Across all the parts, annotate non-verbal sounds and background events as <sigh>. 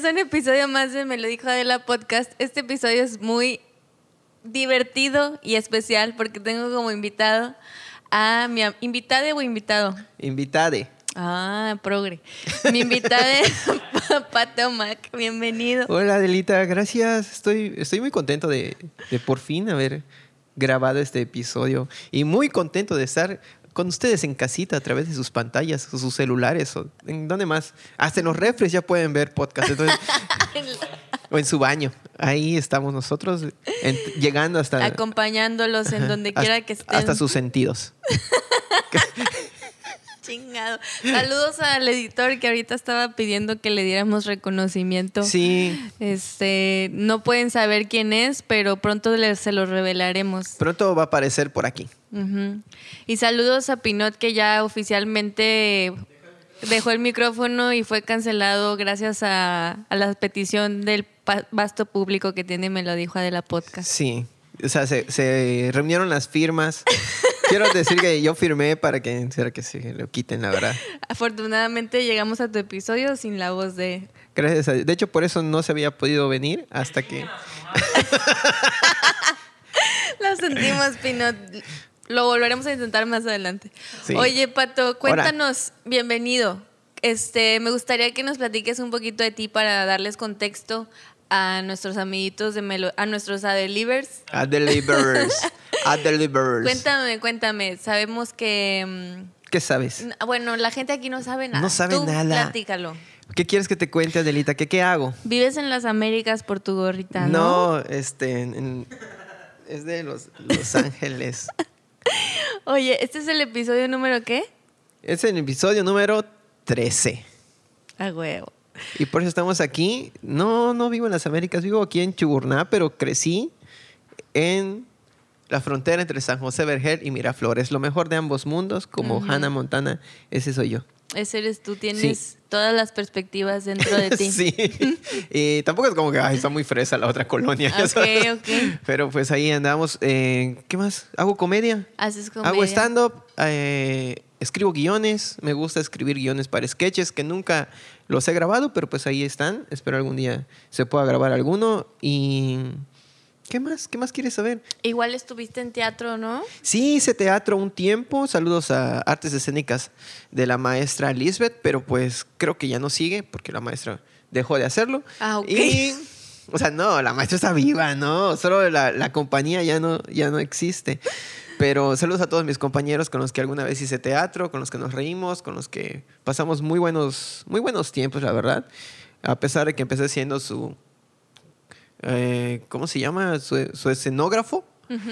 Bienvenidos a un episodio más de Me lo dijo Adela Podcast. Este episodio es muy divertido y especial porque tengo como invitado a mi invitada o invitado. Invitade. Ah, progre. Mi invitada es <laughs> Pato Mac. Bienvenido. Hola Adelita, gracias. Estoy, estoy muy contento de, de por fin haber grabado este episodio y muy contento de estar con ustedes en casita a través de sus pantallas, o sus celulares, o en dónde más. Hasta en los refres ya pueden ver podcast. entonces- <laughs> o en su baño. Ahí estamos nosotros en- llegando hasta, Acompañándolos en donde quiera que estén. hasta sus sentidos. <laughs> Chingado. Saludos al editor que ahorita estaba pidiendo que le diéramos reconocimiento. Sí, Este, no pueden saber quién es, pero pronto les, se lo revelaremos. pronto va a aparecer por aquí. Y saludos a Pinot que ya oficialmente dejó el micrófono y fue cancelado gracias a, a la petición del vasto público que tiene Me lo dijo Adela Podcast. Sí, o sea, se, se reunieron las firmas. <laughs> Quiero decir que yo firmé para que, que se lo quiten, la verdad. Afortunadamente llegamos a tu episodio sin la voz de... Gracias a De hecho, por eso no se había podido venir hasta que... <laughs> Lo sentimos, Pinot. Lo volveremos a intentar más adelante. Sí. Oye, Pato, cuéntanos, bienvenido. Este, me gustaría que nos platiques un poquito de ti para darles contexto a nuestros amiguitos de Melo, a nuestros Adelivers. A Deliverers. <laughs> A Deliverers. Cuéntame, cuéntame. Sabemos que mm, ¿Qué sabes? bueno, la gente aquí no sabe nada. No sabe Tú nada. Platícalo. ¿Qué quieres que te cuente, Adelita? ¿Qué, qué hago? Vives en las Américas por tu gorrita, ¿no? No, este... en- es de Los, los Ángeles. <laughs> Oye, este es el episodio número qué? Es el episodio número 13. A huevo. Y por eso estamos aquí. No, no vivo en las Américas, vivo aquí en Chuburná, pero crecí en la frontera entre San José Vergel y Miraflores. Lo mejor de ambos mundos, como Ujú. Hannah Montana, ese soy yo. Ese eres tú, tienes todas las perspectivas dentro de ti. <laughs> sí. <laughs> Y tampoco es como que ay, está muy fresa la otra colonia. ya Ok, <laughs> sabes. ok. Pero pues ahí andamos. Eh, ¿Qué más? Hago comedia. Haces comedia. Hago stand-up, eh, escribo guiones, me gusta escribir guiones para sketches que nunca los he grabado, pero pues ahí están. Espero algún día se pueda grabar alguno. Y. ¿Qué más? ¿Qué más quieres saber? Igual estuviste en teatro, ¿no? Sí, hice teatro un tiempo. Saludos a Artes Escénicas de la maestra Lisbeth, pero pues creo que ya no sigue porque la maestra dejó de hacerlo. Ah, ok. Y. O sea, no, la maestra está viva, ¿no? Solo la, la compañía ya no, ya no existe. Pero saludos a todos mis compañeros con los que alguna vez hice teatro, con los que nos reímos, con los que pasamos muy buenos, muy buenos tiempos, la verdad. A pesar de que empecé siendo su. eh, ¿Cómo se llama? Su, su escenógrafo. <laughs>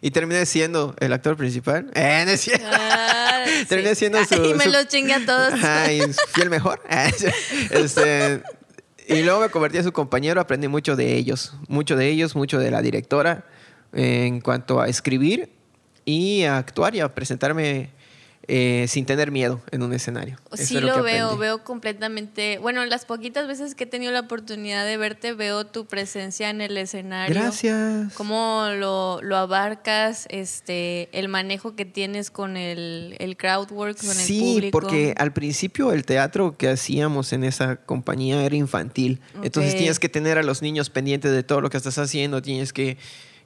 Y terminé siendo el actor principal. <laughs> Eh, no es cierto. Ah, Terminé siendo su- Y me su- los chingué a todos. Ajá, y fui el mejor. <laughs> Este, y luego me convertí en su compañero, aprendí mucho de ellos, mucho de ellos, mucho de la directora en cuanto a escribir y a actuar y a presentarme eh, sin tener miedo en un escenario. Eso Sí es lo veo, aprendí. veo completamente. Bueno, las poquitas veces que he tenido la oportunidad de verte, veo tu presencia en el escenario. Gracias. Cómo lo, lo abarcas, este, el manejo que tienes con el, el crowd work, con el Sí, público. porque al principio el teatro que hacíamos en esa compañía era infantil. Entonces tienes que tener a los niños pendientes de todo lo que estás haciendo, tienes que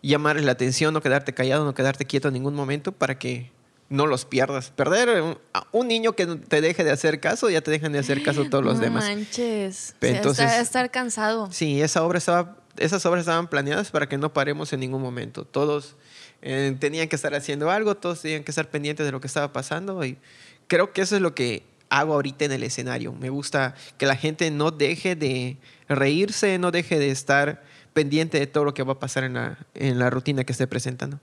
llamarles la atención, no quedarte callado, no quedarte quieto en ningún momento para que no los pierdas. Perder un, a un niño que te deje de hacer caso, ya te dejan de hacer caso todos los no demás. manches. Pero entonces- estar, estar cansado. Sí, esa obra estaba, esas obras estaban planeadas para que no paremos en ningún momento. Todos eh, tenían que estar haciendo algo, todos tenían que estar pendientes de lo que estaba pasando y creo que eso es lo que hago ahorita en el escenario. Me gusta que la gente no deje de reírse, no deje de estar pendiente de todo lo que va a pasar en la, en la rutina que esté presentando.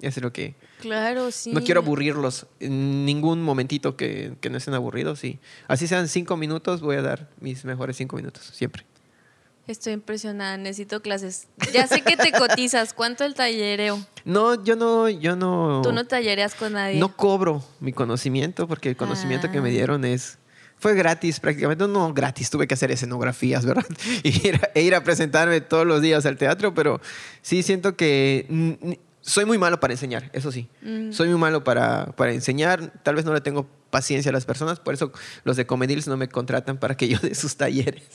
Eso es lo que... Claro, sí. No quiero aburrirlos en ningún momentito que, que no estén aburridos. Y así sean cinco minutos, voy a dar mis mejores cinco minutos, siempre. Estoy impresionada, necesito clases. Ya sé que te <laughs> cotizas. ¿Cuánto el tallereo? No, yo no, yo no. Tú no tallereas con nadie. no cobro mi conocimiento porque el conocimiento que me Ah. dieron es fue gratis prácticamente no gratis tuve que hacer escenografías verdad <laughs> y ir a, e ir a presentarme todos los días al teatro pero sí siento que soy muy malo para enseñar, eso sí. Mm. Soy muy malo para, para enseñar. Tal vez no le tengo paciencia a las personas, por eso los de Comedils no me contratan para que yo dé sus talleres. <laughs>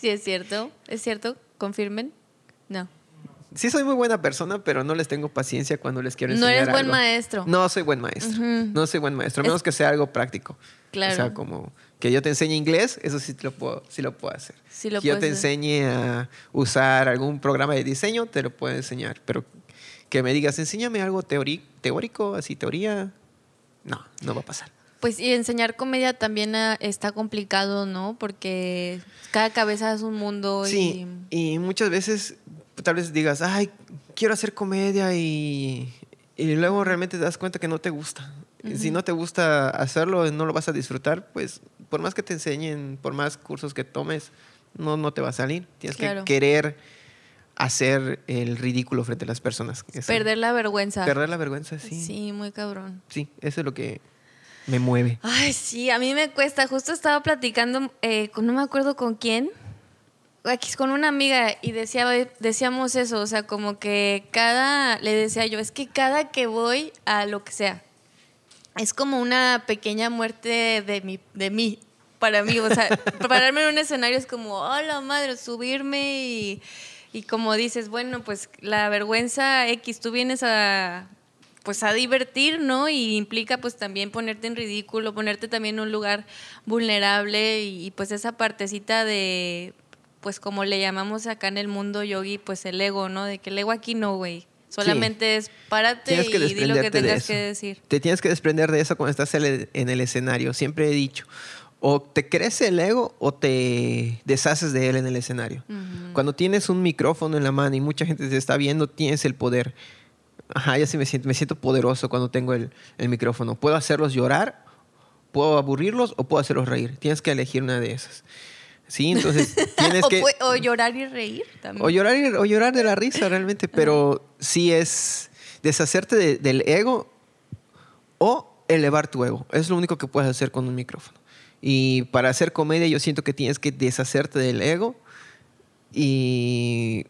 Sí, es cierto. ¿Es cierto? ¿Confirmen? No. Sí soy muy buena persona, pero no les tengo paciencia cuando les quiero No enseñar eres buen algo. maestro. No soy buen maestro. Ujú. No soy buen maestro, a Es- menos que sea algo práctico. Claro. O sea, como que yo te enseñe inglés, eso sí te lo puedo, sí lo puedo hacer. Sí lo que yo te hacer. enseñe a usar algún programa de diseño, te lo puedo enseñar. Pero que me digas, enséñame algo teórico, así teoría, no, no va a pasar. Pues y enseñar comedia también ah, está complicado, ¿no? Porque cada cabeza es un mundo Sí, y muchas veces tal vez digas, ay, quiero hacer comedia y, y luego realmente te das cuenta que no te gusta. Si no te gusta hacerlo, no lo vas a disfrutar, pues por más que te enseñen, por más cursos que tomes, no, no te va a salir. Tienes Claro. que querer hacer el ridículo frente a las personas. Eso. perder la vergüenza. Perder la vergüenza, sí. sí. Sí, muy cabrón. eso es lo que me mueve. Ay, sí, a mí me cuesta. Justo estaba platicando, eh, con, no me acuerdo con quién, aquí con una amiga y decía, decíamos eso, o sea, como que cada, le decía yo, es que cada que voy a lo que sea, es como una pequeña muerte de mí, de mí para mí. O sea, <laughs> pararme en un escenario es como, oh, la madre, subirme y, y como dices, bueno, pues la vergüenza X, tú vienes a pues a divertir, ¿no? Y implica pues también ponerte en ridículo, ponerte también en un lugar vulnerable y, y, pues esa partecita de pues como le llamamos acá en el mundo yogi, pues el ego, ¿no? De que el ego aquí no, güey. Solamente es párate y di lo que de tengas que decir. Te tienes que desprender de eso cuando estás en el- en el escenario. Siempre he dicho, o te crece el ego o te deshaces de él en el escenario. Cuando tienes un micrófono en la mano y mucha gente te está viendo, tienes el poder. Ajá, ya sí me siento, me siento poderoso cuando tengo el, el micrófono. Puedo hacerlos llorar, puedo aburrirlos o puedo hacerlos reír. Tienes que elegir una de esas. Sí, entonces tienes <laughs> o, que... o llorar y reír también. O llorar, y- o llorar de la risa realmente, pero sí es deshacerte de- del ego o elevar tu ego. Es lo único que puedes hacer con un micrófono. Y para hacer comedia yo siento que tienes que deshacerte del ego y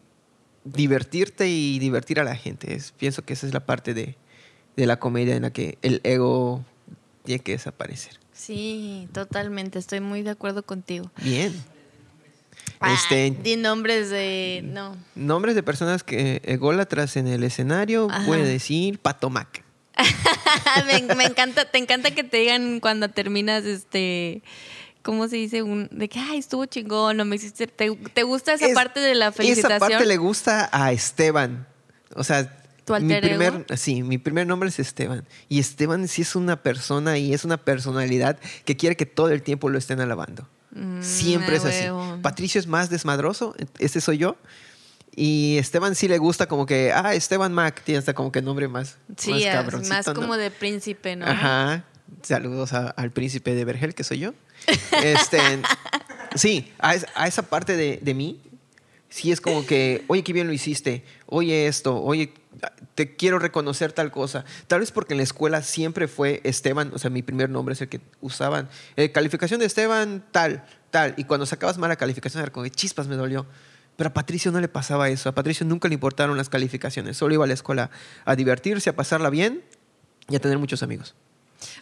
divertirte y divertir a la gente. Es- pienso que esa es la parte de, de la comedia en la que el ego tiene que desaparecer. Sí, totalmente. Estoy muy de acuerdo contigo. Bien. Ah, Este, di nombres de. No. Nombres de personas que ególatras en el escenario, Ajá. puede decir Patomac. <laughs> me, me encanta, te encanta que te digan cuando terminas este. ¿Cómo se dice? Un, de que, ay, estuvo chingón, o me hiciste. ¿Te, te gusta esa Es- parte de la felicitación? Esa parte le gusta a Esteban. O sea, ¿Tu mi ego? primer, sí, mi primer nombre es Esteban. Y Esteban sí es una persona y es una personalidad que quiere que todo el tiempo lo estén alabando. Mm, Siempre es así. Patricio es más desmadroso, ese soy yo. Y Esteban sí le gusta como que, ah, Esteban Mac, tiene hasta como que nombre más, Sí, más cabroncito, más ¿no? como de príncipe, ¿no? Ajá. Saludos a- al príncipe de Vergel, que soy yo. Este, <laughs> sí, a, a esa parte de, de mí, sí es como que, oye, qué bien lo hiciste, oye esto, oye, te quiero reconocer tal cosa. Tal vez porque en la escuela siempre fue Esteban, o sea, mi primer nombre es el que usaban. Eh, calificación de Esteban, tal, tal. Y cuando sacabas mala calificación era como chispas, me dolió. Pero a Patricio no le pasaba eso. A Patricio nunca le importaron las calificaciones. Solo iba a la escuela a divertirse, a pasarla bien y a tener muchos amigos.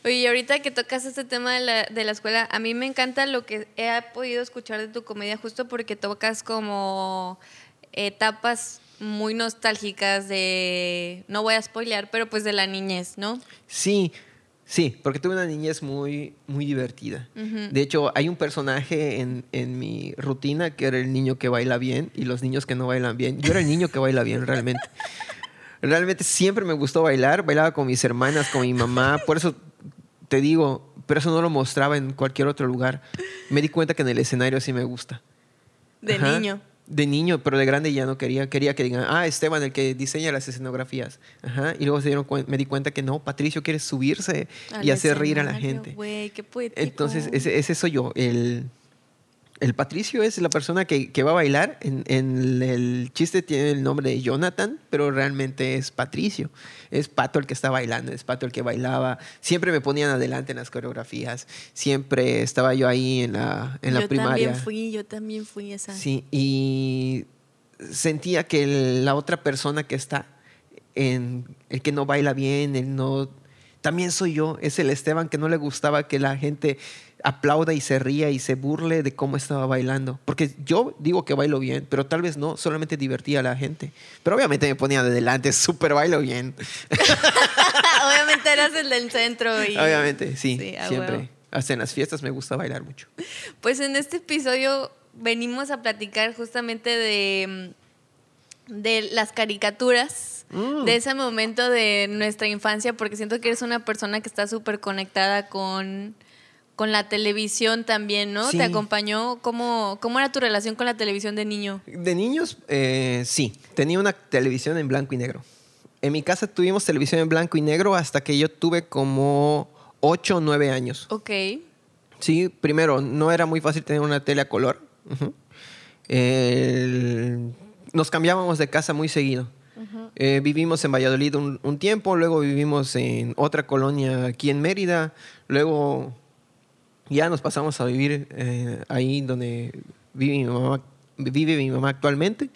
Oye, y ahorita que tocas este tema de la, de la escuela, a mí me encanta lo que he podido escuchar de tu comedia, justo porque tocas como etapas muy nostálgicas de, no voy a spoilear, pero pues de la niñez, ¿no? Sí, sí, porque tuve una niñez muy, muy divertida. De hecho, hay un personaje en, en mi rutina que era el niño que baila bien y los niños que no bailan bien. Yo era el niño que baila bien, realmente. <laughs> Realmente siempre me gustó bailar, bailaba con mis hermanas, con mi mamá, por eso te digo, pero eso no lo mostraba en cualquier otro lugar. Me di cuenta que en el escenario sí me gusta. De Ajá. niño. De niño, pero de grande ya no quería. Quería que digan, ah, Esteban, el que diseña las escenografías. Ajá. Y luego se dieron cuen- me di cuenta que no, Patricio quiere subirse Al y hacer reír a la gente. Güey, qué. Entonces, ese, ese soy yo. El, el Patricio es la persona que, que va a bailar. En, en el chiste tiene el nombre de Jonathan, pero realmente es Patricio. Es Pato el que está bailando, es Pato el que bailaba. Siempre me ponían adelante en las coreografías. Siempre estaba yo ahí en la, en la yo primaria. también fui, yo también fui esa. Sí, y sentía que el- la otra persona que está, en, el que no baila bien, el no... También soy yo, es el Esteban que no le gustaba que la gente aplauda y se ría y se burle de cómo estaba bailando. Porque yo digo que bailo bien, pero tal vez no, solamente divertía a la gente. Pero obviamente me ponía de delante, <laughs> súper bailo bien. <laughs> Obviamente eras el del centro. Y... Obviamente, sí, Sí, siempre. huevo. Hasta en las fiestas me gusta bailar mucho. Pues en este episodio venimos a platicar justamente de, de las caricaturas, Mm. de ese momento de nuestra infancia, porque siento que eres una persona que está súper conectada con, con la televisión también, ¿no? Sí. ¿Te acompañó? ¿Cómo, ¿Cómo era tu relación con la televisión de niño? De niños, eh, sí, tenía una televisión en blanco y negro. En mi casa tuvimos televisión en blanco y negro hasta que yo tuve como 8 o 9 años. Ok. Sí, primero, no era muy fácil tener una tele a color. El- nos cambiábamos de casa muy seguido. Eh, vivimos en Valladolid un, un tiempo, luego vivimos en otra colonia aquí en Mérida, luego ya nos pasamos a vivir eh, ahí donde vive mi mamá, vive mi mamá actualmente.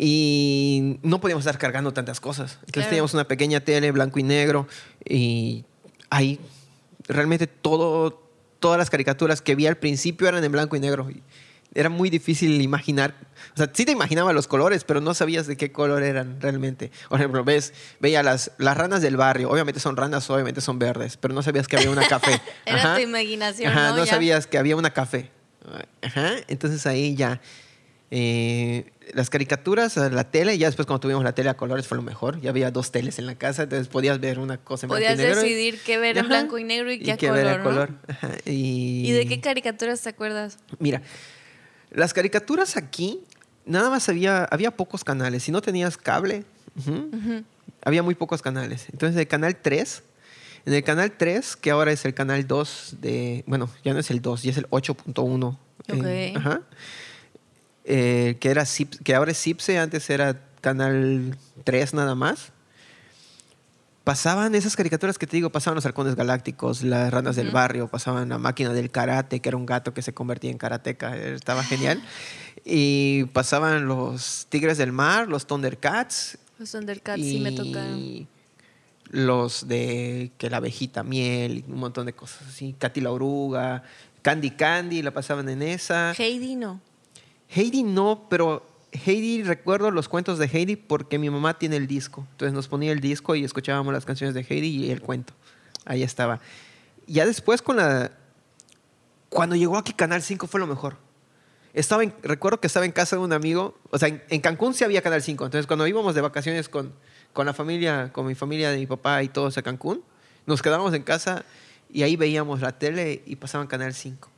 Y no podíamos estar cargando tantas cosas. Entonces Claro. teníamos una pequeña tele blanco y negro y ahí realmente todo, todas las caricaturas que vi al principio eran en blanco y negro. Era muy difícil imaginar. O sea, sí te imaginaba los colores, pero no sabías de qué color eran realmente. Por ejemplo, ves, veía las, las ranas del barrio. Obviamente son ranas, obviamente son verdes, pero no sabías que había una café. <laughs> Era Ajá. tu imaginación, Ajá, ¿no? sabías que había una café. Ajá. Entonces ahí ya. eh, las caricaturas, eh, la tele, ya después cuando tuvimos la tele a colores fue lo mejor. Ya había dos teles en la casa, entonces podías ver una cosa en Podías blanco y negro. decidir qué ver en Ajá. blanco y negro y qué a color, a ¿no? color. Ajá. Y, ¿Y de qué caricaturas te acuerdas? Mira, las caricaturas aquí, nada más había, había pocos canales. Si no tenías cable, ujú, había muy pocos canales. Entonces, el canal 3, en el canal 3, que ahora es el canal 2 de. Bueno, ya no es el 2, ya es el 8.1. eh, Ok. ajá. Eh, que, era que ahora es CIPSE, antes era canal 3 nada más. Pasaban esas caricaturas que te digo, pasaban los halcones galácticos, las ranas del barrio, pasaban la máquina del karate, que era un gato que se convertía en karateca, eh, estaba genial. Y pasaban los tigres del mar, los Thundercats, Los Thundercats sí me tocaron. los de que la abejita miel un montón de cosas así. Katy la oruga, Candy Candy, la pasaban en esa. Heidi no. Heidi no, pero Heidi recuerdo los cuentos de Heidi porque mi mamá tiene el disco. Entonces nos ponía el disco y escuchábamos las canciones de Heidi y el cuento. Ahí estaba. Ya después con la... Cuando llegó aquí Canal 5 fue lo mejor. Estaba en- recuerdo que estaba en casa de un amigo, o sea, en, en Cancún sí había Canal 5. Entonces cuando íbamos de vacaciones con, con la familia, con mi familia de mi papá y todos a Cancún, nos quedábamos en casa y ahí veíamos la tele y pasaban Canal 5.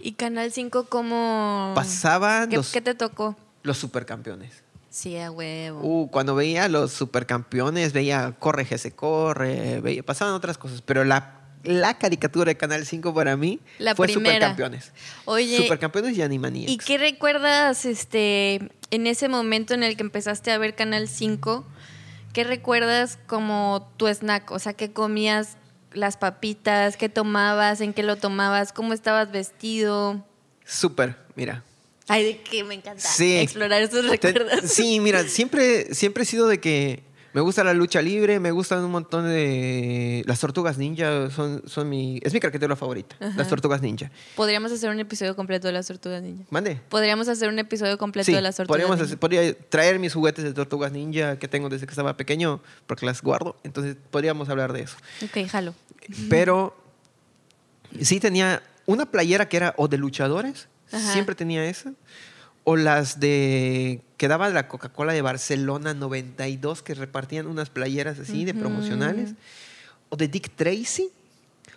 ¿Y Canal 5 cómo...? Pasaban ¿Qué, los, qué te tocó? Los supercampeones. Sí, a huevo. Uh, cuando veía los supercampeones, veía Corre, se corre, veía, pasaban otras cosas, pero la, la caricatura de Canal 5 para mí La fue primera. Supercampeones. Oye, Supercampeones y Animaniacs. ¿y qué recuerdas este, en ese momento en el que empezaste a ver Canal 5? ¿Qué recuerdas como tu snack? O sea, ¿qué comías? Las papitas, ¿qué tomabas? ¿En qué lo tomabas? ¿Cómo estabas vestido? Súper, mira. Ay, de que me encanta Sí. explorar esos Te- recuerdos. sí, mira, siempre, siempre he sido de que me gusta la lucha libre, me gustan un montón de... Las tortugas ninja son, son mi... Es mi caricatura favorita, las tortugas ninja. Podríamos hacer un episodio completo de las tortugas ninja. Mande. Podríamos hacer un episodio completo Sí, de las tortugas podríamos ninja. hacer- podría traer mis juguetes de tortugas ninja que tengo desde que estaba pequeño, porque las guardo. Entonces podríamos hablar de eso. Ok, jalo. Pero sí tenía una playera que era o de luchadores, Ajá. siempre tenía esa. O las de que daba la Coca-Cola de Barcelona 92, que repartían unas playeras así de promocionales. O de Dick Tracy.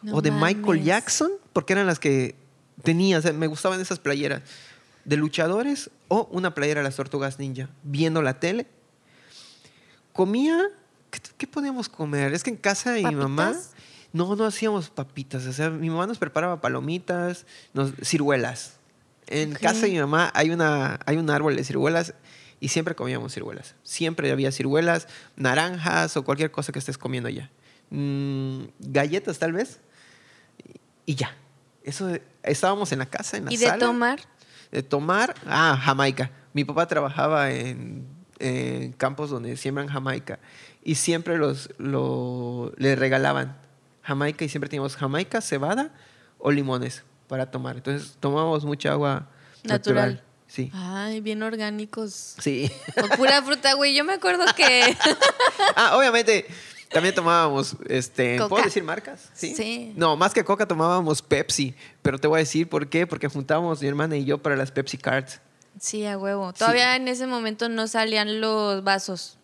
No o de Michael. Jackson, porque eran las que tenía. O sea, me gustaban esas playeras. De luchadores o una playera de las tortugas ninja. Viendo la tele. Comía. ¿Qué, qué podíamos comer? Es que en casa de mi mamá. No, no hacíamos papitas. O sea, mi mamá nos preparaba palomitas, nos, ciruelas. En casa de mi mamá hay, una, hay un árbol de ciruelas y siempre comíamos ciruelas. Siempre había ciruelas, naranjas o cualquier cosa que estés comiendo ya. Mm, galletas tal vez. Y ya. Eso, estábamos en la casa, en la ¿Y de sala. tomar? De tomar, ah, Jamaica. Mi papá trabajaba en, en campos donde siembran Jamaica y siempre los, lo, le regalaban Jamaica y siempre teníamos Jamaica, cebada o limones para tomar. Entonces tomábamos mucha agua natural. Natural. Sí. Ay, bien orgánicos. Sí. O pura fruta, güey. Yo me acuerdo que. <laughs> ah, obviamente también tomábamos, este, Coca. ¿puedo decir marcas? ¿Sí? Sí. No, más que Coca tomábamos Pepsi, pero te voy a decir por qué, porque juntábamos mi hermana y yo para las Pepsi Cards. Sí, a huevo. Todavía en ese momento no salían los vasos.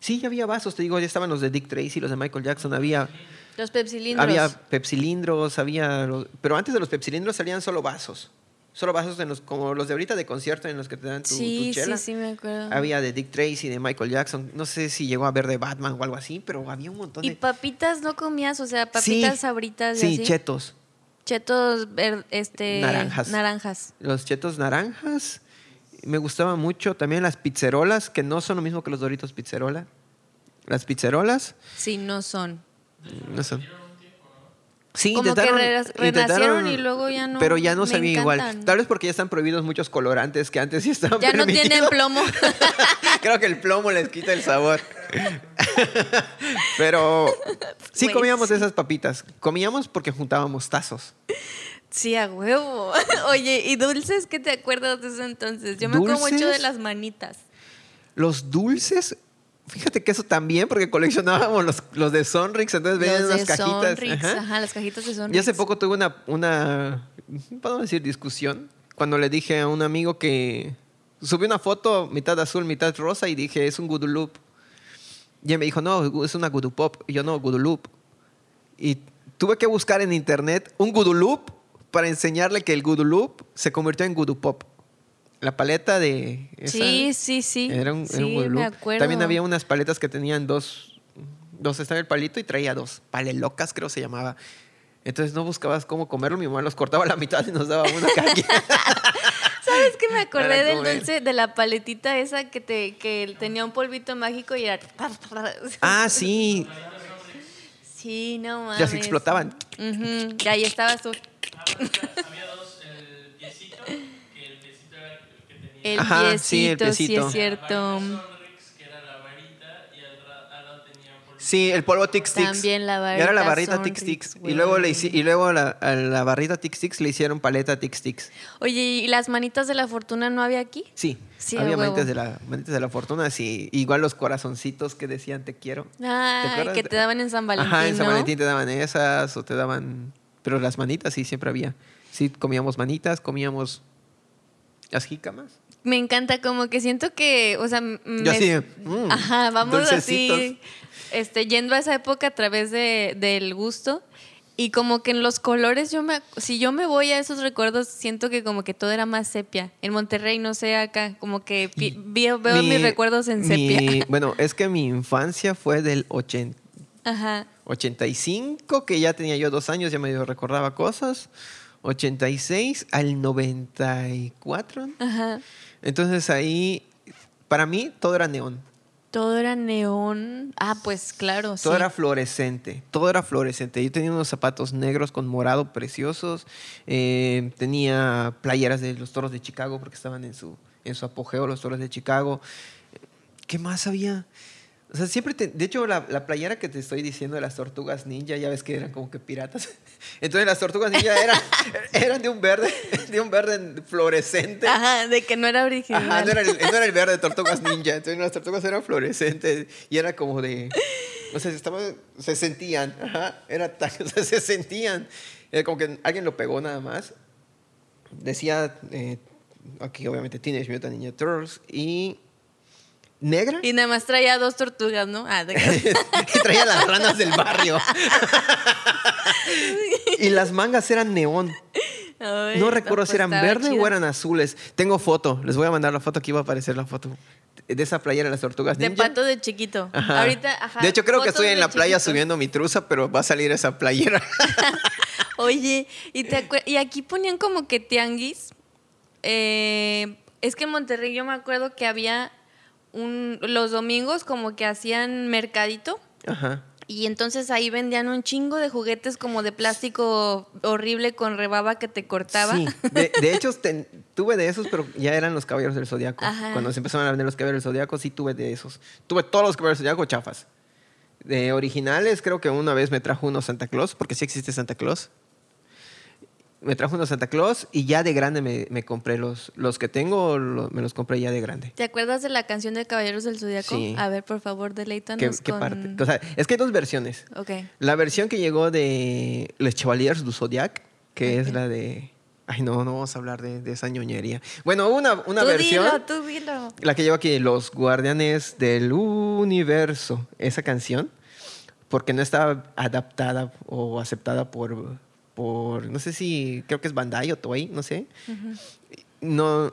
Sí, ya había vasos, te digo, ya estaban los de Dick Tracy, los de Michael Jackson, había Los pepsilindros. había pepsilindros, había los- pero antes de los pepsilindros salían solo vasos. Solo vasos en los, como los de ahorita de concierto en los que te dan tu, tu sí, chela. sí, sí, me acuerdo. Había de Dick Tracy, de Michael Jackson. No sé si llegó a ver de Batman o algo así, pero había un montón ¿Y de. papitas no comías? O sea, Sí, papitas sabritas y Sí, así. chetos. Chetos ver- este, Naranjas. Naranjas. Los chetos naranjas. Me gustaban mucho también las pizzerolas, que no son lo mismo que los Doritos pizzerola. Las pizzerolas Sí, no son. No son. Sí, Como que intentaron- re- renacieron y luego ya no- Pero ya no sabía igual. Tal vez porque ya están prohibidos muchos colorantes que antes sí estaban Ya no tienen plomo. <laughs> Creo que el plomo les quita el sabor. Pero sí Pues comíamos sí. esas papitas. Comíamos porque juntábamos tazos. sí, a huevo. <laughs> Oye, ¿y dulces qué te acuerdas de eso entonces? Yo me acuerdo mucho de las manitas. Los dulces, fíjate que eso también, porque coleccionábamos los, los de Sonrix, entonces venían Los unas cajitas. Sonrix. ajá. Ajá. las cajitas de Sonrix. Y hace poco tuve una, una, podemos decir, discusión, cuando le dije a un amigo que subí una foto mitad azul, mitad rosa y dije, es un Gudulup. Y él me dijo, no, es una Gudupop. Y yo, no, Gudulup. Y tuve que buscar en internet un Gudulup para enseñarle que el Gudulup se convirtió en Gudupop. La paleta de... esa Sí, sí, sí. Era un, sí, era un Gudulup. me acuerdo. También había unas paletas que tenían dos, dos estaba el palito y traía dos palelocas, creo se llamaba. Entonces no buscabas cómo comerlo, mi mamá los cortaba a la mitad y nos daba una <laughs> cada. ¿Sabes qué me acordé del dulce de la paletita esa que te que tenía un polvito mágico y era <laughs> Ah, sí, Sí, no mames. ya se explotaban. Ujú, Y ahí estabas <laughs> tú. Había dos, el piecito, que el piecito era el Ajá, piecito, sí, el piecito. es cierto. Sí, el polvo Tic Tix. También la Y Era la barrita barrita Tic Sonrix, Tix. Y luego, le y luego la, a la barrita Tic Tix le hicieron paleta Tic Tix. Oye, ¿y las manitas de la fortuna no había aquí? Sí, Sí, había manitas de, la, manitas de la fortuna. Sí, igual los corazoncitos que decían te quiero. Acuerdas que te daban en San Valentín, Ajá, en San. Valentín te daban esas o te daban... Pero las manitas sí, siempre había. Sí, comíamos manitas, comíamos las jícamas. Me encanta, como que siento que, o sea, me- Yo así, mm, Ajá, vamos dulcecitos. así, este, yendo a esa época a través de, del gusto. Y como que en los colores, yo me, si yo me voy a esos recuerdos, siento que como que todo era más sepia. En Monterrey, no sé, acá, como que pi- veo, veo Mi- mis recuerdos en mi- sepia. <laughs> bueno, es que mi infancia fue del 80, Ajá. 85, que ya tenía yo dos años, ya medio recordaba cosas. 86 al 94. Ajá. Entonces ahí, para mí, todo era neón. Todo era neón. Ah, pues claro, sí. Todo era fluorescente, todo era fluorescente. Yo tenía unos zapatos negros con morado preciosos, eh, tenía playeras de los toros de Chicago porque estaban en su, en su apogeo los toros de Chicago. ¿Qué más había? O sea, siempre, te- de hecho, la, la playera que te estoy diciendo de las tortugas ninja, ya ves que eran como que piratas. <laughs> Entonces las tortugas ninja eran, <laughs> eran de un verde, <laughs> de un verde fluorescente. Ajá, de que no era original. Ajá, no era, el, no era el verde de tortugas ninja. Entonces las tortugas eran fluorescentes y era como de. O sea, estaba, se sentían. Ajá, era tan, o sea, se sentían. Era como que alguien lo pegó nada más. Decía. eh, aquí, obviamente, Teenage Mutant Ninja Turtles y. Negra. Y nada más traía dos tortugas, ¿no? Ah, de y <laughs> traía las ranas del barrio. <laughs> y las mangas eran neón. Ay, No recuerdo si pues eran estaba verdes o eran azules. Tengo foto. Les voy a mandar la foto. Aquí va a aparecer la foto. De esa playera de las tortugas De pato de chiquito. Ajá. Ahorita, ajá. de hecho, creo que estoy en la playa subiendo mi truza, pero va a salir esa playera. <laughs> Oye, ¿y, te acuer- y aquí ponían como que tianguis. Eh, es que en Monterrey yo me acuerdo que había un, los domingos como que hacían mercadito Ajá. Y entonces ahí vendían un chingo de juguetes como de plástico horrible con rebaba que te cortaba. Sí, de, de <laughs> hecho ten- tuve de esos, pero ya eran los caballeros del zodiaco. Cuando se empezaron a vender los caballeros del zodiaco, sí tuve de esos. Tuve todos los caballeros del zodiaco chafas. De originales, creo que una vez me trajo uno Santa Claus, porque sí existe Santa Claus. Me trajo uno Santa Claus y ya de grande me, me compré los, los que tengo, lo- me los compré ya de grande. ¿Te acuerdas de la canción de Caballeros del Zodiaco? Sí. A ver, por favor, ¿Qué, deleítanos qué con... parte? O sea, es que hay dos versiones. Ok. La versión que llegó de Les Chevaliers du Zodiac, que es la de... Ay, no, no vamos a hablar de, de esa ñoñería. Bueno, una, una tú versión... dilo, tú dilo. La que lleva aquí, Los Guardianes del Universo. Esa canción, porque no estaba adaptada o aceptada por, por, no sé si, creo que es Bandai o Toei, no sé. Uh -huh. No,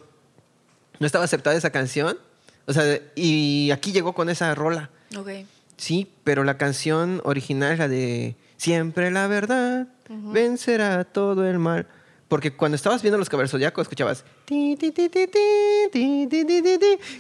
no estaba aceptada esa canción. O sea, y aquí llegó con esa rola. Ok. Sí, pero la canción original la de Siempre la verdad uh -huh. vencerá todo el mal. Porque cuando estabas viendo los caberzodiacos escuchabas. Ti, ti, ti,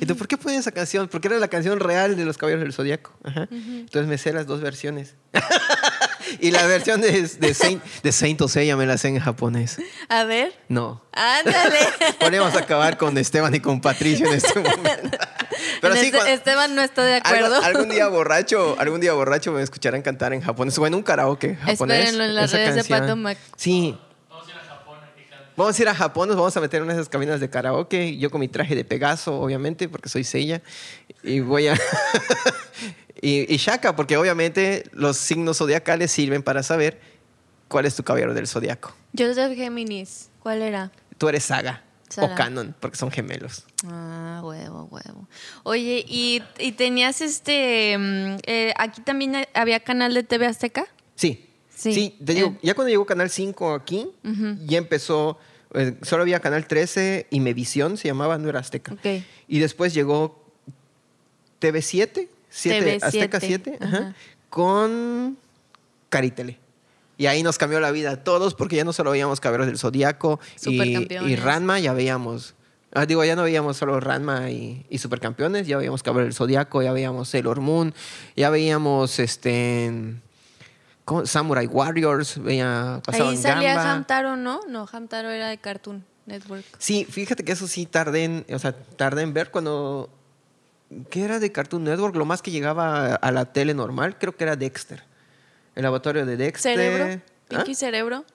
y tú, ¿por qué ponías esa canción? Porque era la canción real de los caballeros del zodiaco. Ajá. Uh -huh. Entonces me sé las dos versiones. <laughs> <laughs> y la versión de, de Saint, de Saint Seiya me la sé en japonés. A ver. No. Ándale. <laughs> Podemos acabar con Esteban y con Patricio en este momento. <laughs> Pero En sí, este- Esteban no está de acuerdo. algún día borracho, algún día borracho me escucharán cantar en japonés o en un karaoke japonés. Espérenlo en las redes de. Pato Mac. Sí, Vamos a ir a Japón a que cante. Vamos a ir a Japón, nos vamos a meter en esas cabinas de karaoke, yo con mi traje de Pegaso, obviamente, porque soy Seiya, y voy a... <laughs> y, y Shaka, porque obviamente los signos zodiacales sirven para saber cuál es tu caballero del zodiaco. Joseph Géminis. ¿Cuál era? Tú eres Saga, Saga. o Canon, porque son gemelos. Ah, huevo, huevo. Oye, ¿y, y tenías este... mm, eh, aquí también había canal de TV Azteca? Sí. Sí. Sí, te digo, Eh. ya cuando llegó Canal 5 aquí, Ujú. ya empezó, eh, solo había Canal 13 y Mevisión, se llamaba, no era Azteca. Y después llegó TV7, 7, TV7, Azteca 7, ajá, ajá. con Caritele. Y ahí nos cambió la vida a todos porque ya no solo veíamos Caballeros del Zodíaco y, y Ranma, ya veíamos... Ah, digo, ya no veíamos solo Ranma y, y Supercampeones, ya veíamos Caballeros del Zodíaco, ya veíamos Sailor Moon, ya veíamos este... ¿cómo? Samurai Warriors, veía, pasaban Ahí salía Gamba. Hamtaro, ¿no? No, Hamtaro era de Cartoon Network. Sí, fíjate que eso sí tardé en, o sea, tardé en ver cuando ¿qué era de Cartoon Network? Lo más que llegaba a la tele normal, creo que era Dexter. El laboratorio de Dexter. Cerebro. ¿Ah? Pinky Cerebro.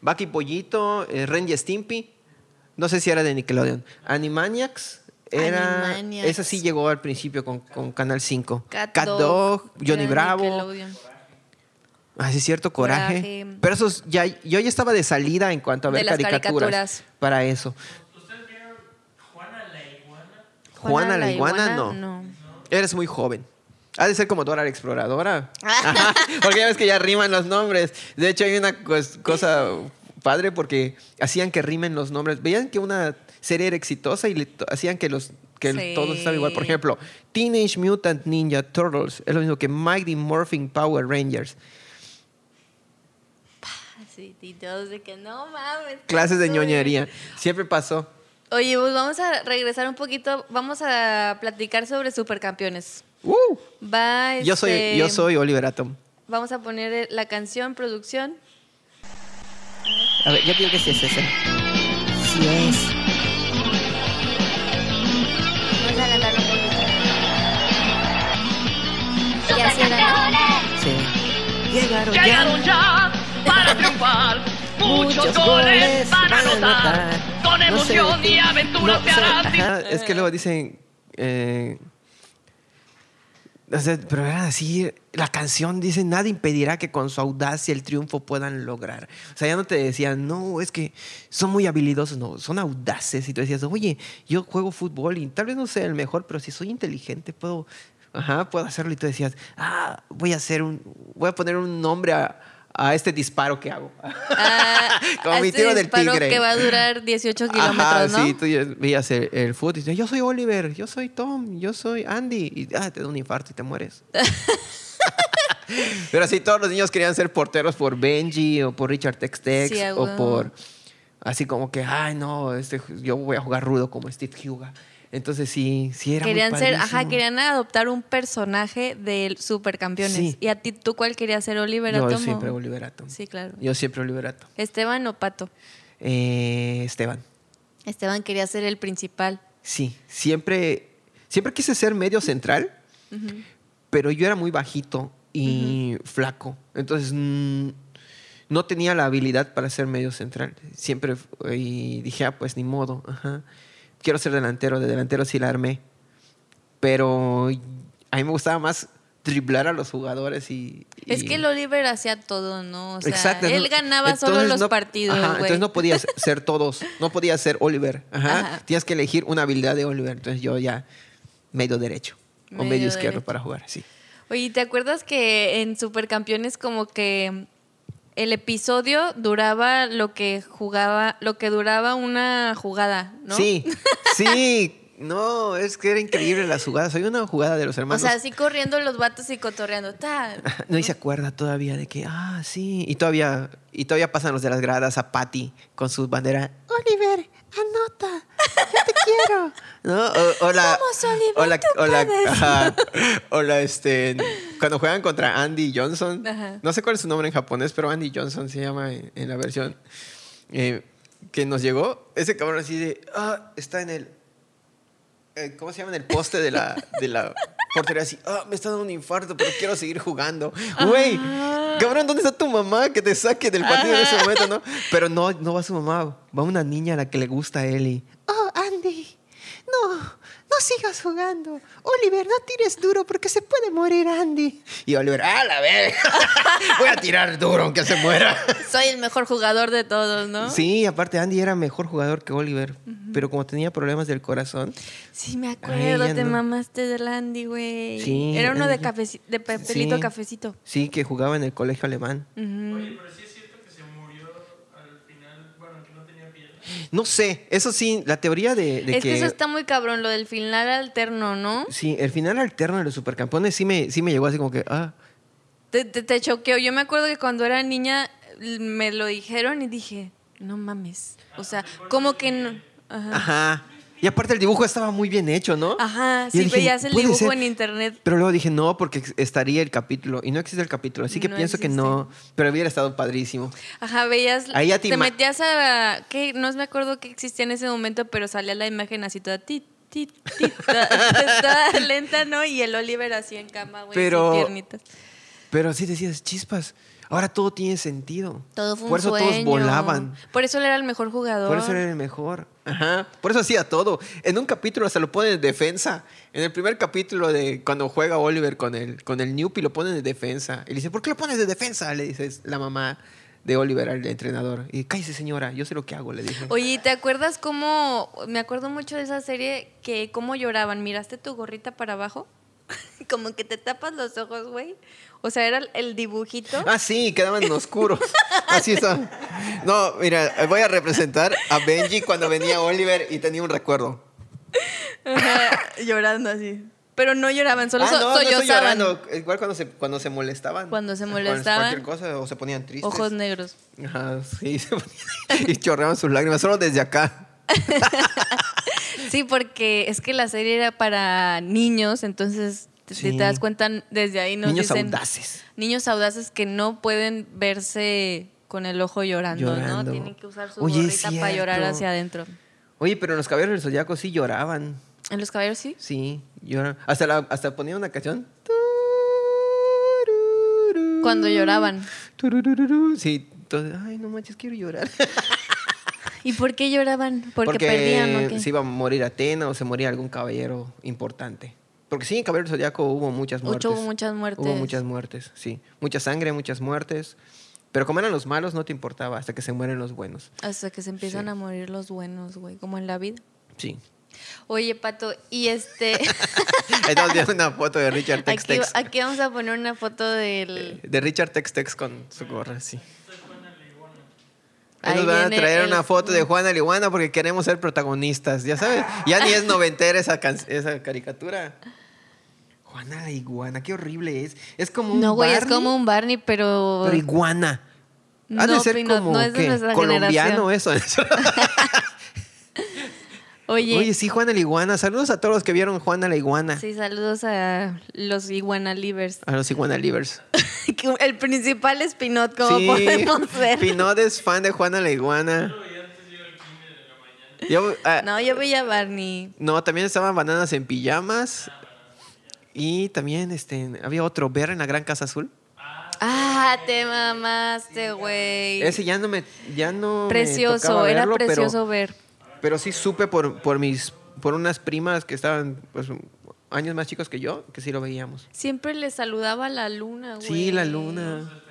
Bucky Pollito, eh, Ren y Stimpy. No sé si era de Nickelodeon. Animaniacs era Animaniacs. esa sí llegó al principio con, con Canal 5. Cat, Cat Dog, Johnny Bravo. Ah, sí, es cierto, coraje. Coraje. Pero esos ya, yo ya estaba de salida en cuanto a ver caricaturas, caricaturas. para eso. ¿Ustedes vieron Juana la iguana? Juana la iguana, no. no. Eres muy joven. Ha de ser como Dora la exploradora. <laughs> Ajá, porque ya ves que ya riman los nombres. De hecho, hay una cos- cosa padre porque hacían que rimen los nombres. Veían que una serie era exitosa y le hacían que los que el- Sí. todo estaba igual. Por ejemplo, Teenage Mutant Ninja Turtles es lo mismo que Mighty Morphin Power Rangers. Sí, y todos de que no mames. Clases de ñoñería. Siempre pasó. Oye, pues vamos a regresar un poquito. Vamos a platicar sobre supercampeones. ¡Uh! Va, Yo soy, este, yo soy Oliver Atom. Vamos a poner la canción, producción. A ver, yo digo que sí es ese. Sí es. Sí. Llegaron, Llegaron ya para triunfar. <laughs> Muchos goles van a anotar. Con No sé, emoción y aventura no sé, harán. ajá, es que luego dicen. eh, o sea, pero era así, la canción dice, nada impedirá que con su audacia el triunfo puedan lograr. O sea, ya no te decían, no, es que son muy habilidosos, no, son audaces. Y tú decías, oye, yo juego fútbol y tal vez no sea el mejor, pero si soy inteligente puedo, ajá, puedo hacerlo. Y tú decías, ah, voy a hacer un, voy a poner un nombre a, a este disparo que hago. Ah, <laughs> Como a mi este tiro del tigre. que va a durar 18 Ajá, kilómetros, ¿no? sí, tú veías el, el fútbol y dices, yo soy Oliver, yo soy Tom, yo soy Andy. Y ah, te da un infarto y te mueres. <laughs> Pero sí, todos los niños querían ser porteros por Benji o por Richard Tex Tex Sí, o por... Así como que, ay, no, este, yo voy a jugar rudo como Steve Huga. Entonces sí, sí era muy Querían ser, ajá, querían adoptar un personaje del Supercampeones. Sí. ¿Y a ti tú cuál querías ser, Oliver Yo Atom o- siempre Oliver Atom. Sí, claro. Yo siempre Oliver Atom. Esteban o Pato. Eh, Esteban. Esteban quería ser el principal. Sí, siempre, siempre quise ser medio central, pero yo era muy bajito y flaco. Entonces mm, no tenía la habilidad para ser medio central. Siempre y dije, ah, pues ni modo. ajá. Quiero ser delantero, de delantero sí la armé. Pero a mí me gustaba más driblar a los jugadores y... Es que el Oliver hacía todo, ¿no? O sea, Exacto, él no- ganaba solo los no- partidos, ajá, entonces no podías ser <laughs> todos, no podías ser Oliver. Ajá. Ajá. Tienes que elegir una habilidad de Oliver. Entonces yo ya medio derecho o Medio medio izquierdo derecho. para jugar, sí. Oye, ¿te acuerdas que en Supercampeones como que el episodio duraba lo que jugaba, lo que duraba una jugada, ¿no? Sí, <laughs> sí. No, es que era increíble las jugadas. Hay una jugada de los O hermanos. sea, así corriendo los vatos y cotorreando. ta. <laughs> no y se acuerda todavía de que, ah, sí. Y todavía, y todavía pasan los de las gradas a Patty con su bandera. Oliver, anota. Yo te quiero. <laughs> ¿No? O, o la, Vamos, Oliver, o la, tú o la- puedes. ajá, o la, este, cuando juegan contra Andy Johnson. Ajá. No sé cuál es su nombre en japonés, pero Andy Johnson se llama en, en la versión eh, que nos llegó. Ese cabrón así de, ah, está en el, eh, ¿cómo se llama? En el poste de la, de la portería así, ah, me está dando un infarto, pero quiero seguir jugando. Güey, cabrón, ¿dónde está tu mamá que te saque del partido en ese momento, no? Pero no, no va su mamá, va una niña a la que le gusta a él y, oh, Andy, no, no sigas jugando. Oliver, no tires duro porque se puede morir Andy. Y Oliver, ah, la verga, <laughs> voy a tirar duro aunque se muera. Soy el mejor jugador de todos, ¿no? Sí, aparte Andy era mejor jugador que Oliver, pero como tenía problemas del corazón, Sí, me acuerdo, te no. mamaste del Andy, güey. Sí, Era uno de, cafeci- de papelito Sí. cafecito. sí, que jugaba en el colegio alemán. Oye, pero sí es cierto que se murió al final, bueno, que no tenía piel. No sé, eso sí, la teoría de, de Es que, que... eso está muy cabrón, lo del final alterno, ¿no? Sí, el final alterno de los supercampeones sí me, sí me llegó así como que, ah, Te, te, te choqueó. Yo me acuerdo que cuando era niña me lo dijeron y dije, no mames. O sea, como que no. Ajá. ajá. Y aparte el dibujo estaba muy bien hecho, ¿no? Ajá, sí dije, veías el "Puede dibujo ser". en internet. Pero luego dije, no, porque estaría el capítulo. Y no existe el capítulo, así que No pienso que no. Pero hubiera estado padrísimo. Ajá, veías. Ahí ya te te metías a. ¿qué? No me acuerdo qué existía en ese momento, pero salía la imagen así toda. Tit, tit, tit, toda, toda lenta, ¿no? Y el Oliver así en cama, güey. Pero- sin piernitas. Pero sí decías, chispas, ahora todo tiene sentido. Todo fue Por un eso sueño. todos volaban. Por eso él era el mejor jugador. Por eso era el mejor. Ajá. Por eso hacía todo. En un capítulo hasta lo ponen en defensa. En el primer capítulo de cuando juega Oliver con el, con el Newpie lo ponen de defensa. Y le dice, ¿por qué lo pones de defensa? Le dice la mamá de Oliver al entrenador. Y cállese señora, yo sé lo que hago, le dije. Oye, ¿te acuerdas cómo? Me acuerdo mucho de esa serie que cómo lloraban. ¿Miraste tu gorrita para abajo? <laughs> Como que te tapas los ojos, güey. O sea, era el dibujito. Ah, sí, quedaban oscuros. <laughs> Así son. No, mira, voy a representar a Benji cuando venía Oliver y tenía un recuerdo. Ajá, <laughs> llorando así. Pero no lloraban, solo ah, so- no, no estoy sollozaban. llorando. Igual cuando se, cuando se molestaban. Cuando se molestaban. Cualquier cosa o se ponían tristes. Ojos negros. Ajá, sí, se ponían- y chorreaban sus lágrimas, solo desde acá. Sí, porque es que la serie era para niños, entonces si Sí. te das cuenta desde ahí nos Niños dicen audaces. niños audaces que no pueden verse con el ojo llorando, Llorando. ¿no? Tienen que usar su Oye, gorrita para llorar hacia adentro. Oye, pero en los caballeros del zodiaco sí lloraban. ¿En los caballeros sí? Sí, lloraban. Hasta, la, hasta ponían una canción. Cuando lloraban. Sí, entonces, ay, no manches, quiero llorar. <laughs> ¿Y por qué lloraban? Porque, perdían, ¿o qué? se iba a morir Atena o se moría algún caballero importante. Porque sí, en Caballero del Zodiaco hubo muchas muertes. Mucho, hubo muchas muertes. Hubo muchas muertes, sí. Mucha sangre, muchas muertes. Pero como eran los malos, no te importaba hasta que se mueren los buenos. Hasta que se empiezan Sí. a morir los buenos, güey, como en la vida. Sí. Oye, Pato, y este... <laughs> Ahí estamos viendo una foto de Richard Tex aquí, vamos a poner una foto del... De Richard Tex Tex con su gorra, sí. Ahí nos van a traer el- una foto de Juana Liguana porque queremos ser protagonistas, ya sabes. Ya ni es noventera esa, can- esa caricatura. Juana la iguana, qué horrible es. Es como un No, güey, es como un Barney, pero... Pero iguana. Ha de No, ser como no es de ¿qué? colombiano eso. <laughs> <laughs> Oye, Oye, sí, Juana la Iguana. Saludos a todos los que vieron Juana la Iguana. sí, saludos a los iguana livers. A los Iguana Livers. <laughs> El principal es Pinot, como sí, podemos ver. Pinot es fan de Juana la Iguana. Yo, ah, No, yo veía a Barney. no, también estaban bananas en pijamas. Y también este, había otro, Ver en la Gran Casa Azul. Ah, te mamaste, güey. Ese ya no me. Ya no me Precioso, tocaba era pero- precioso ver. Pero sí supe por, por mis por unas primas que estaban pues, años más chicos que yo, que sí lo veíamos. Siempre le saludaba la luna, güey. Sí, la luna.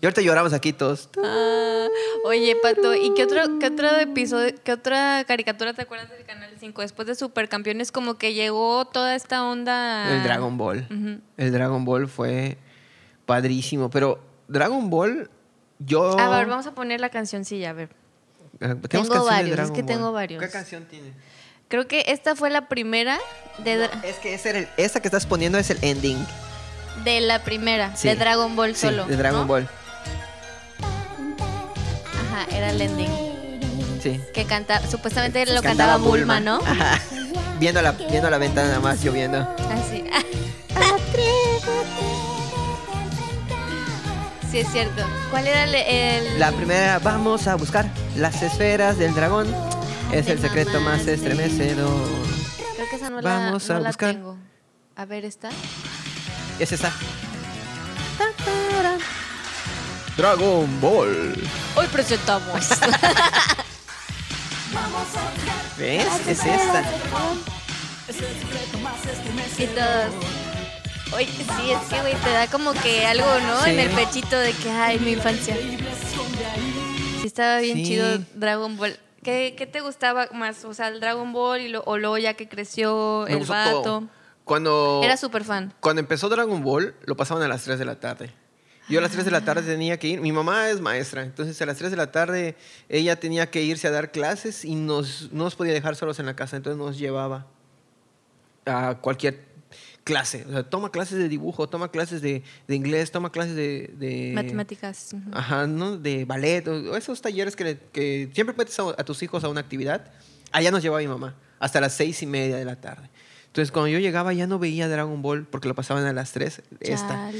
Y ahorita lloramos aquí todos. Ah, oye, Pato, ¿y qué otro, qué otro episodio, qué otra caricatura te acuerdas del Canal 5? Después de Supercampeones, como que llegó toda esta onda. El Dragon Ball. El Dragon Ball fue padrísimo. Pero Dragon Ball, yo. A ver, vamos a poner la cancioncilla, a ver. Ah, Tengo canciones de varios, es Dragon que Ball. tengo varios. ¿Qué canción tiene? Creo que esta fue la primera de, Dra- Es que ese era el- esa que estás poniendo es el ending. de la primera, Sí. de Dragon Ball Sí, solo. de Dragon ¿no? Ball. Ajá, era el ending. Sí. Que canta, supuestamente lo cantaba, Bulma, ¿no? Ajá. Viendo la, viendo la ventana nada más lloviendo. Así. <laughs> sí, es cierto. ¿Cuál era el, el- La primera, vamos a buscar las esferas del dragón. Es el secreto más estremecedor. Creo que esa no Vamos la, no a la buscar. tengo. A ver, ¿está? Es esa. Dragon Ball. Hoy presentamos. <laughs> ¿Ves? Es esta. y todos. Oye, sí, es que, güey, te da como que algo, ¿no? Sí. En el pechito de que, ay, mi infancia. Sí, estaba bien Sí. chido Dragon Ball. ¿Qué, qué te gustaba más? O sea, el Dragon Ball y lo, o luego ya que creció Me el vato. todo. Cuando, Era súper fan. cuando empezó Dragon Ball, lo pasaban a las 3 de la tarde. Yo a las 3 de la tarde tenía que ir. Mi mamá es maestra, entonces a las 3 de la tarde ella tenía que irse a dar clases y nos, no nos podía dejar solos en la casa, entonces nos llevaba a cualquier clase. O sea, toma clases de dibujo, toma clases de, de inglés, toma clases de... de- Matemáticas. Ajá, ¿no? De ballet, o esos talleres que, le- que siempre metes a, a tus hijos a una actividad. Allá nos llevaba mi mamá, hasta las seis y media de la tarde. Entonces, cuando yo llegaba, ya no veía Dragon Ball porque lo pasaban a las tres, esta.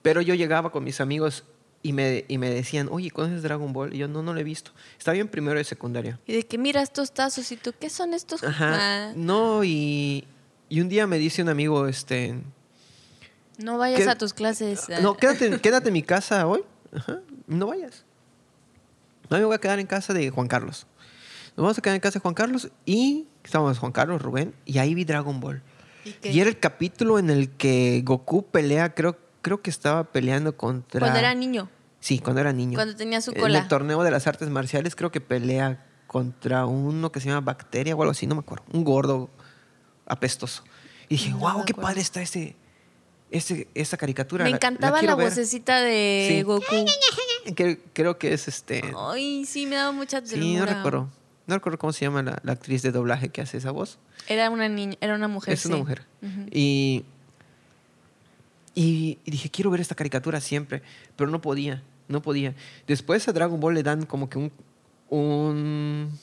Pero yo llegaba con mis amigos y me, y me decían, oye, ¿conoces Dragon Ball? Y yo, no, no lo he visto. Estaba bien primero de secundaria. Y de que mira estos tazos y tú, ¿qué son estos? Ajá. Ah, No, y, y un día me dice un amigo, este, no vayas a tus clases. ah. No, quédate, quédate en mi casa hoy. Ajá, no vayas. No me voy a quedar en casa de Juan Carlos. Nos vamos a quedar en casa de Juan Carlos y estábamos Juan Carlos, Rubén, y ahí vi Dragon Ball. ¿Y qué? Y era el capítulo en el que Goku pelea, creo, creo que estaba peleando contra. Cuando era niño. Sí, cuando era niño. Cuando tenía su En cola. el torneo de las artes marciales, creo que pelea contra uno que se llama Bacteria o algo así, no me acuerdo. Un gordo apestoso. Y dije, No wow, qué padre está ese, ese, esa caricatura. Me la- la encantaba la, ver". vocecita de Sí. Goku. <laughs> Creo, creo que es este. Ay, sí, me daba mucha ternura. sí, no recuerdo. No recuerdo cómo se llama la, la actriz de doblaje que hace esa voz. Era una niña, era una mujer. es una mujer. Y, y, y dije, quiero ver esta caricatura siempre, pero no podía, no podía. Después a Dragon Ball le dan como que un, un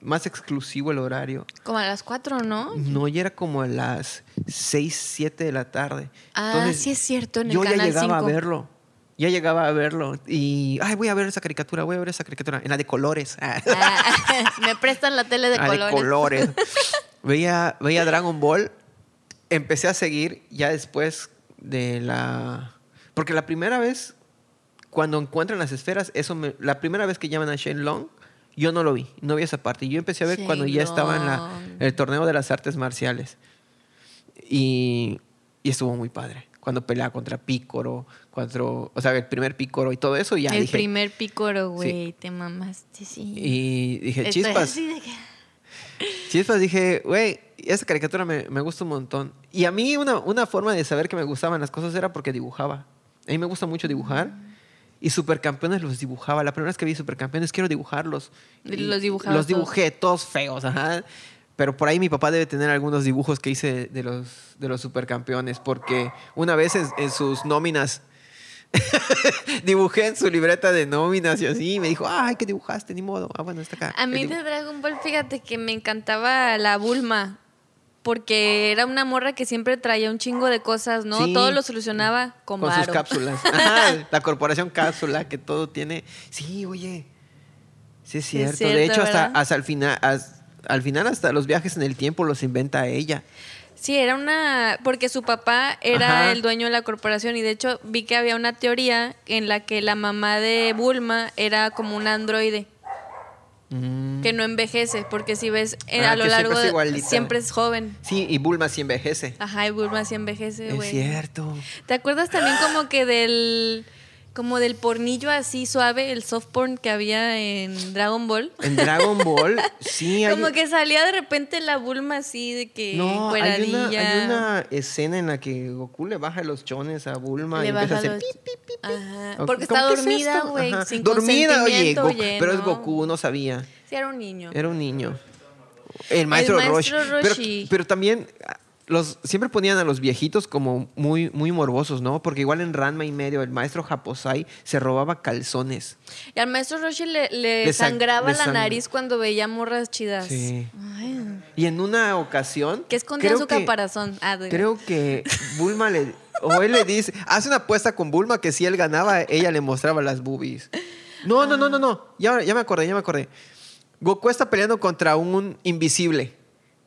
más exclusivo el horario. Como a las cuatro, ¿no? No, ya era como a las 6, 7 de la tarde. Ah, Entonces, sí es cierto, en el yo ya llegaba 5. a verlo. Ya llegaba a verlo. Y, ay, voy a ver esa caricatura, voy a ver esa caricatura. En la de colores. Ah, <laughs> me prestan la tele de Ah, colores. colores. <laughs> veía, veía Dragon Ball. Empecé a seguir ya después de la... Porque la primera vez, cuando encuentran las esferas, eso me- la primera vez que llaman a Shen Long, yo no lo vi, no vi esa parte. Yo empecé a ver cuando ya estaba en la, Shenlong. el torneo de las artes marciales. Y, y estuvo muy padre. Cuando peleaba contra Pícoro, contra, o sea, el primer Pícoro y todo eso, y ya el dije, primer pícoro, güey, te mamaste, sí. y dije, Estoy chispas. de Chispas, dije, güey, esa caricatura me, me gusta un montón. Y a mí una, una forma de saber que me gustaban las cosas era porque dibujaba. A mí me gusta mucho dibujar. Y Supercampeones los dibujaba. La primera vez que vi Supercampeones quiero dibujarlos. Y los dibujabas Los dibujé, todos feos, ajá. Pero por ahí mi papá debe tener algunos dibujos que hice de los, de los Supercampeones. Porque una vez en, en sus nóminas <laughs> Dibujé en su libreta de nóminas y así. y me dijo, ay, ¿qué dibujaste? Ni modo. Ah, bueno, está acá. A mí de. Dragon Ball, fíjate que me encantaba la Bulma. Porque era una morra que siempre traía un chingo de cosas, ¿no? Sí. Todo lo solucionaba con, Con sus cápsulas. <laughs> Ajá, la corporación cápsula que todo tiene. Sí, oye. Sí, es cierto. de hecho, hasta, hasta el final. as- al final, hasta los viajes en el tiempo los inventa ella. Sí, era una... Porque su papá era Ajá. el dueño de la corporación y de hecho vi que había una teoría en la que la mamá de Bulma era como un androide Mm. que no envejece, porque si ves eh, Ah, a lo que siempre largo es. Siempre es joven. Sí, y Bulma sí envejece. Ajá, y Bulma sí envejece, es güey. cierto. ¿Te acuerdas también como que del como del pornillo así suave, el soft porn que había en Dragon Ball? En Dragon Ball, sí <laughs> hay. Como que salía de repente la Bulma así de que No, hay una, hay una escena en la que Goku le baja los chones a Bulma Le y empieza a baja hacer. Ajá, porque ¿cómo está dormida, güey, sin Dormida, oye, Goku- oye, pero es. Goku, no sabía. Sí, era un niño. Era un niño. El maestro, maestro Roshi. Roshi. Pero, pero también los, siempre ponían a los viejitos como muy, muy morbosos, ¿no? Porque igual en Ranma y medio, el maestro Japosai se robaba calzones. Y al maestro Roshi le, le Le sang- sangraba le la sang- nariz cuando veía morras chidas. Sí. Ay, Y en una ocasión. que escondía su que- caparazón. Ah, Creo que Bulma le. O él le dice. Hace una apuesta con Bulma que si él ganaba, ella le mostraba las boobies. No, no, no, no, no. Ya, ya me acordé, ya me acordé. Goku está peleando contra un invisible.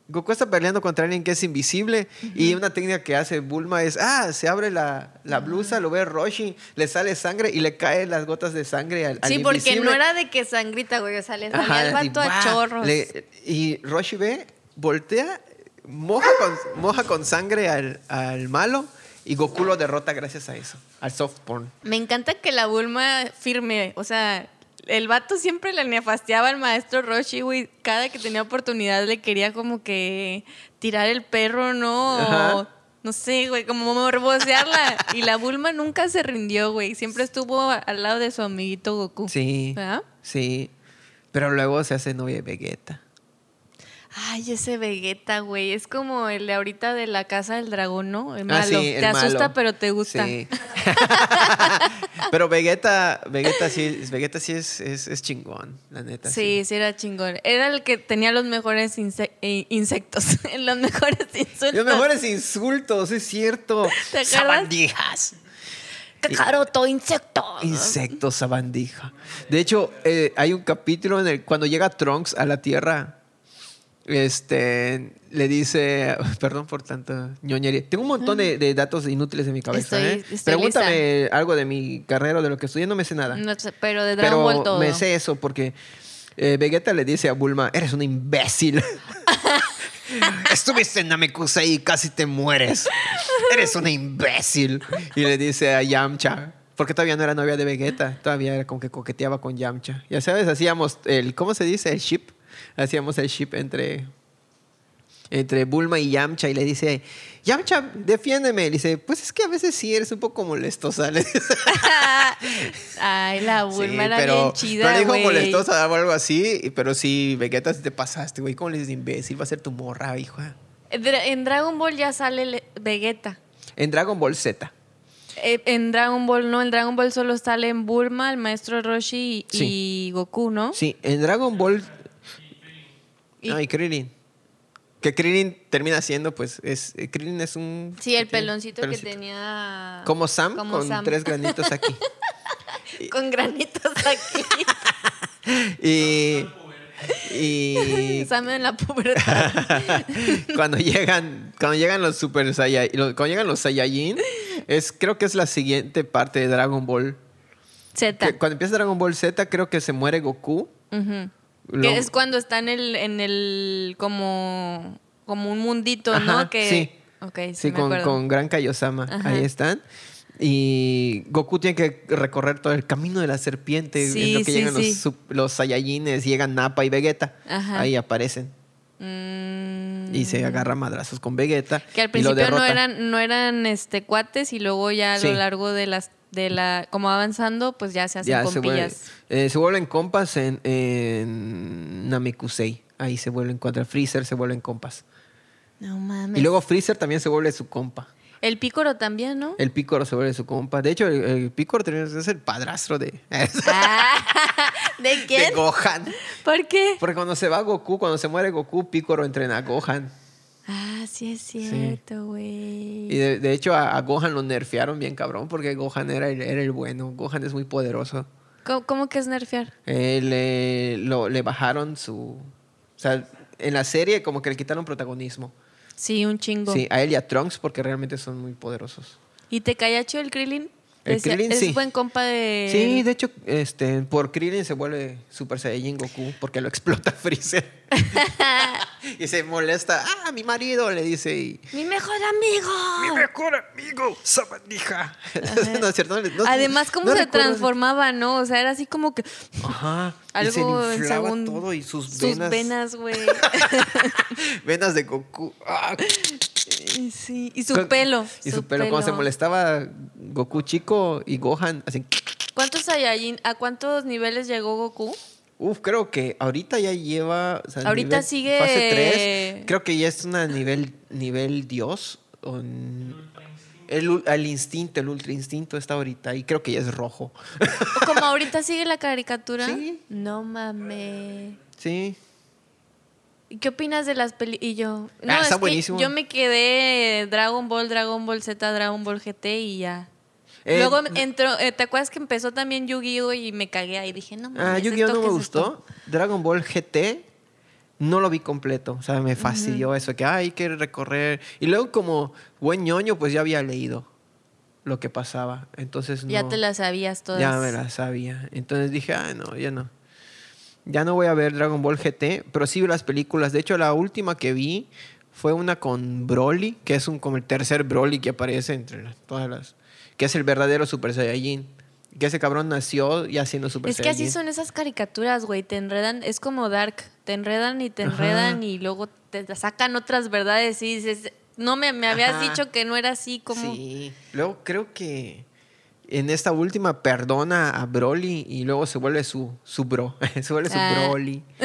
Goku está peleando contra alguien que es invisible. Y una técnica que hace Bulma es: ah, se abre la, la blusa, lo ve Roshi, le sale sangre y le caen las gotas de sangre al, al Sí, porque invisible. no era de que sangrita, güey. O sea, le salía el vato a chorros. Le- y Roshi ve, voltea, moja con, moja con sangre al, al malo y Goku lo derrota gracias a eso, al soft porn. Me encanta que la Bulma firme, o sea, el vato siempre le nefasteaba al maestro Roshi, güey. Cada que tenía oportunidad le quería como que tirar el perro, ¿no? O, no sé, güey, como morbosearla. y la Bulma nunca se rindió, güey. Siempre estuvo al lado de su amiguito Goku. Sí, ¿Verdad? sí. Pero luego se hace novia de Vegeta. Ay, ese Vegeta, güey. Es como el de ahorita de la casa del dragón, ¿no? El malo. Ah, sí, el Te asusta, malo. pero te gusta. Sí. <laughs> Pero Vegeta, Vegeta sí, Vegeta sí es, es, es chingón, la neta. Sí, sí, era chingón. Era el que tenía los mejores inse- eh, insectos, <laughs> los mejores insultos. Los mejores insultos, es cierto. <laughs> ¿Te? Sabandijas. Cacaroto, insecto. Insectos, sabandija. De hecho, eh, hay un capítulo en el cuando llega Trunks a la Tierra, este, le dice, <laughs> perdón por tanto ñoñería. Tengo un montón de, de datos inútiles en mi cabeza. Estoy- ¿eh? estoy Pregúntame algo de mi carrera o de lo que estudié, no me sé nada. No sé, pero de Dragon Pero Ball todo. me sé eso porque eh, Vegeta le dice a Bulma, eres un imbécil. <laughs> Estuviste en Namekusei y casi te mueres. Eres una imbécil. Y le dice a Yamcha, porque todavía no era novia de Vegeta, todavía era como que coqueteaba con Yamcha. Ya sabes, hacíamos el, ¿cómo se dice? El ship. Hacíamos el ship entre, entre Bulma y Yamcha y le dice, Yamcha, defiéndeme. Le dice, pues es que a veces sí eres un poco molestosa. <laughs> Ay, la Bulma Sí, era pero, bien chida, pero dijo güey. molestosa o algo así, pero sí, Vegeta, te pasaste, güey. ¿Cómo le dices imbécil? Va a ser tu morra, hijo. Dra- En Dragon Ball ya sale le- Vegeta. En Dragon Ball Z. Eh, en Dragon Ball no, en Dragon Ball solo salen Bulma, el maestro Roshi y, Sí. y Goku, ¿no? Sí, en Dragon Ball. Y- Ay, Krillin. Que Krillin termina siendo, pues, es, eh, Krillin es un... Sí, el peloncito, peloncito. que tenía. Como Sam, como con Sam. tres granitos aquí. <laughs> Con granitos aquí. <laughs> y... Y... <laughs> Sam en la pubertad. cuando llegan cuando llegan los super Saiyajin cuando llegan los Saiyajin es creo que es la siguiente parte de Dragon Ball Z. Que cuando empieza Dragon Ball Z creo que se muere Goku. Lo- Que es cuando está en el, en el como, como un mundito, ¿no? Que, sí. Sí, sí me con, acuerdo. con Gran Kaiosama Ajá. ahí están y Goku tiene que recorrer todo el camino de la serpiente Sí, en lo que sí, llegan sí. los, los Saiyajines llegan Nappa y Vegeta Ajá. ahí aparecen Mm. y se agarra madrazos con Vegeta Que al principio no eran, no eran este cuates y luego ya a lo largo de las de la como avanzando pues ya se hacen Ya se, vuelve- compillas. eh, se vuelven compas en, en Namekusei. Ahí se vuelven contra Freezer, se vuelven compas. No mames. Y luego Freezer también se vuelve su compa. El pícoro también, ¿no? El Pícoro se vuelve su compa. De hecho, el, el Pícoro es el padrastro de, <laughs> Ah, ¿De de quién? Gohan. ¿Por qué? Porque cuando se va Goku, cuando se muere Goku, Pícoro entrena a Gohan. Ah, sí es cierto, güey. Y de, de hecho a, a Gohan lo nerfearon bien cabrón porque Gohan era el, era el bueno. Gohan es muy poderoso. ¿Cómo, cómo que es nerfear? Eh, le, lo- le bajaron su... O sea, en la serie como que le quitaron protagonismo. Sí, un chingo. Sí, a él y a Trunks porque realmente son muy poderosos. ¿Y te caía chido el Krillin? El Decía- Krillin, es sí. buen compa de... Sí, de hecho, este, por Krillin se vuelve Super Saiyajin Goku porque lo explota <laughs> Freezer. <laughs> y se molesta. Ah, mi marido, le dice. Y, ¡Mi mejor amigo! mejor amigo, sabandija. <laughs> no es cierto. no le- no- Además, cómo no se recuerdo- transformaba, ¿no? O sea, era así como que Ajá. y algo se en inflaba segundo. todo y sus Sus venas. venas, güey. <laughs> venas de Goku. Ah. sí. Y su pelo. Y su, pelo. Cuando se molestaba Goku chico y Gohan, así. ¿Cuántos Saiyajin, a cuántos niveles llegó Goku? Uf, creo que ahorita ya lleva. o sea, Ahorita nivel- sigue- Fase 3. Creo que ya es una nivel, nivel Dios. o n- el, el instinto, el ultra instinto está ahorita. Y creo que ya es rojo. ¿O como ahorita sigue la caricatura? Sí. No mames. sí. ¿Y qué opinas de las películas? Y yo. No, Ah, es está que buenísimo. yo me quedé Dragon Ball, Dragon Ball Z, Dragon Ball GT y ya. Eh, Luego entró, eh, ¿te acuerdas que empezó también Yu-Gi-Oh! y me cagué ahí? Dije, no mames. Ah, Yu-Gi-Oh! ¿esto no me es gustó. Dragon Ball GT no lo vi completo. O sea, me fastidió eso que "Ay, hay que recorrer. Y luego, como buen ñoño, pues ya había leído lo que pasaba. Entonces no. Ya te las sabías todas. Ya me la sabía. Entonces dije, ah, no, ya no. Ya no voy a ver Dragon Ball GT, pero sí vi las películas. De hecho, la última que vi fue una con Broly, que es un, como el tercer Broly que aparece entre las- todas las... Que es el verdadero Super Saiyajin. Que ese cabrón nació ya siendo Super Es que Saiyajin. así son esas caricaturas, güey. Te enredan, es como Dark. Te enredan y te Ajá. enredan y luego te sacan otras verdades y dices, no me, me habías Ajá. dicho que no era así como. Sí. Luego creo que en esta última perdona a Broly y luego se vuelve su, su bro. <laughs> se vuelve su Ah. Broly. <laughs>